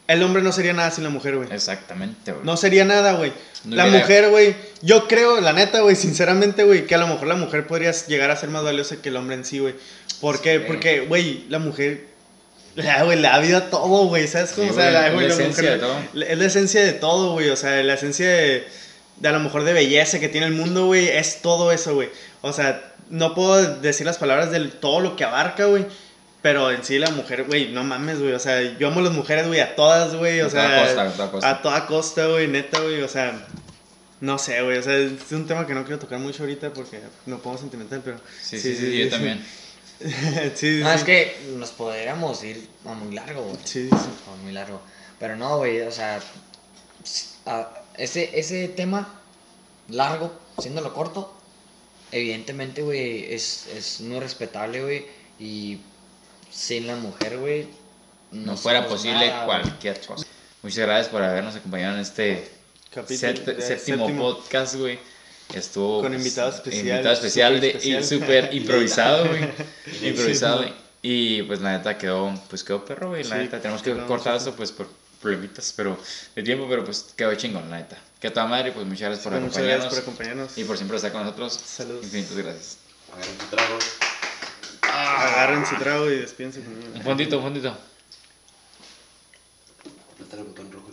El hombre no sería nada sin la mujer, güey. Exactamente, güey. No sería nada, güey. No la hubiera- mujer, güey. Yo creo, la neta, güey, sinceramente, güey, que a lo mejor la mujer podría llegar a ser más valiosa que el hombre en sí, güey. ¿Por qué? Sí. Porque, güey, la mujer. La, güey, le da vida a todo, güey. ¿Sabes cómo? Sí, o sea, la, güey, la la esencia mujer- de todo. la- Es la esencia de todo, güey. O sea, la esencia de, de a lo mejor de belleza que tiene el mundo, güey. Es todo eso, güey. O sea, no puedo decir las palabras de todo lo que abarca, güey. Pero en sí la mujer, güey, no mames, güey. O sea, yo amo a las mujeres, güey, a todas, güey. O A sea, toda costa, a toda costa. a toda costa, güey, neta, güey. O sea, no sé, güey. O sea, es un tema que no quiero tocar mucho ahorita porque me pongo sentimental, pero. Sí, sí, sí, yo también. sí, sí, No, sí. es que nos podríamos ir a muy largo, güey. Sí, sí, sí. A muy largo. Pero no, güey, o sea, a- ese, ese tema largo, siéndolo corto, evidentemente, güey, es, es muy respetable, güey. Y sin la mujer, güey, No fuera somos posible nada, cualquier cosa. Muchas gracias por habernos acompañado en este Capítulo set- de- séptimo, séptimo. podcast, güey. Estuvo Con invitado especial, Invitado especial, de, súper y especial. súper improvisado, güey. improvisado. Sí. Y pues la neta quedó, pues quedó perro, güey. La Sí, neta, tenemos que cortar esto pues por problemitas pero, de tiempo, pero pues quedó chingón, la neta. Que a toda madre, pues muchas gracias por Muchas acompañarnos. gracias por acompañarnos. Y por siempre estar con nosotros. Saludos. Infinitas gracias. Su trago. Agarren su trago y despiensen conmigo. Un fondito, un fondito. Apretar el botón rojo.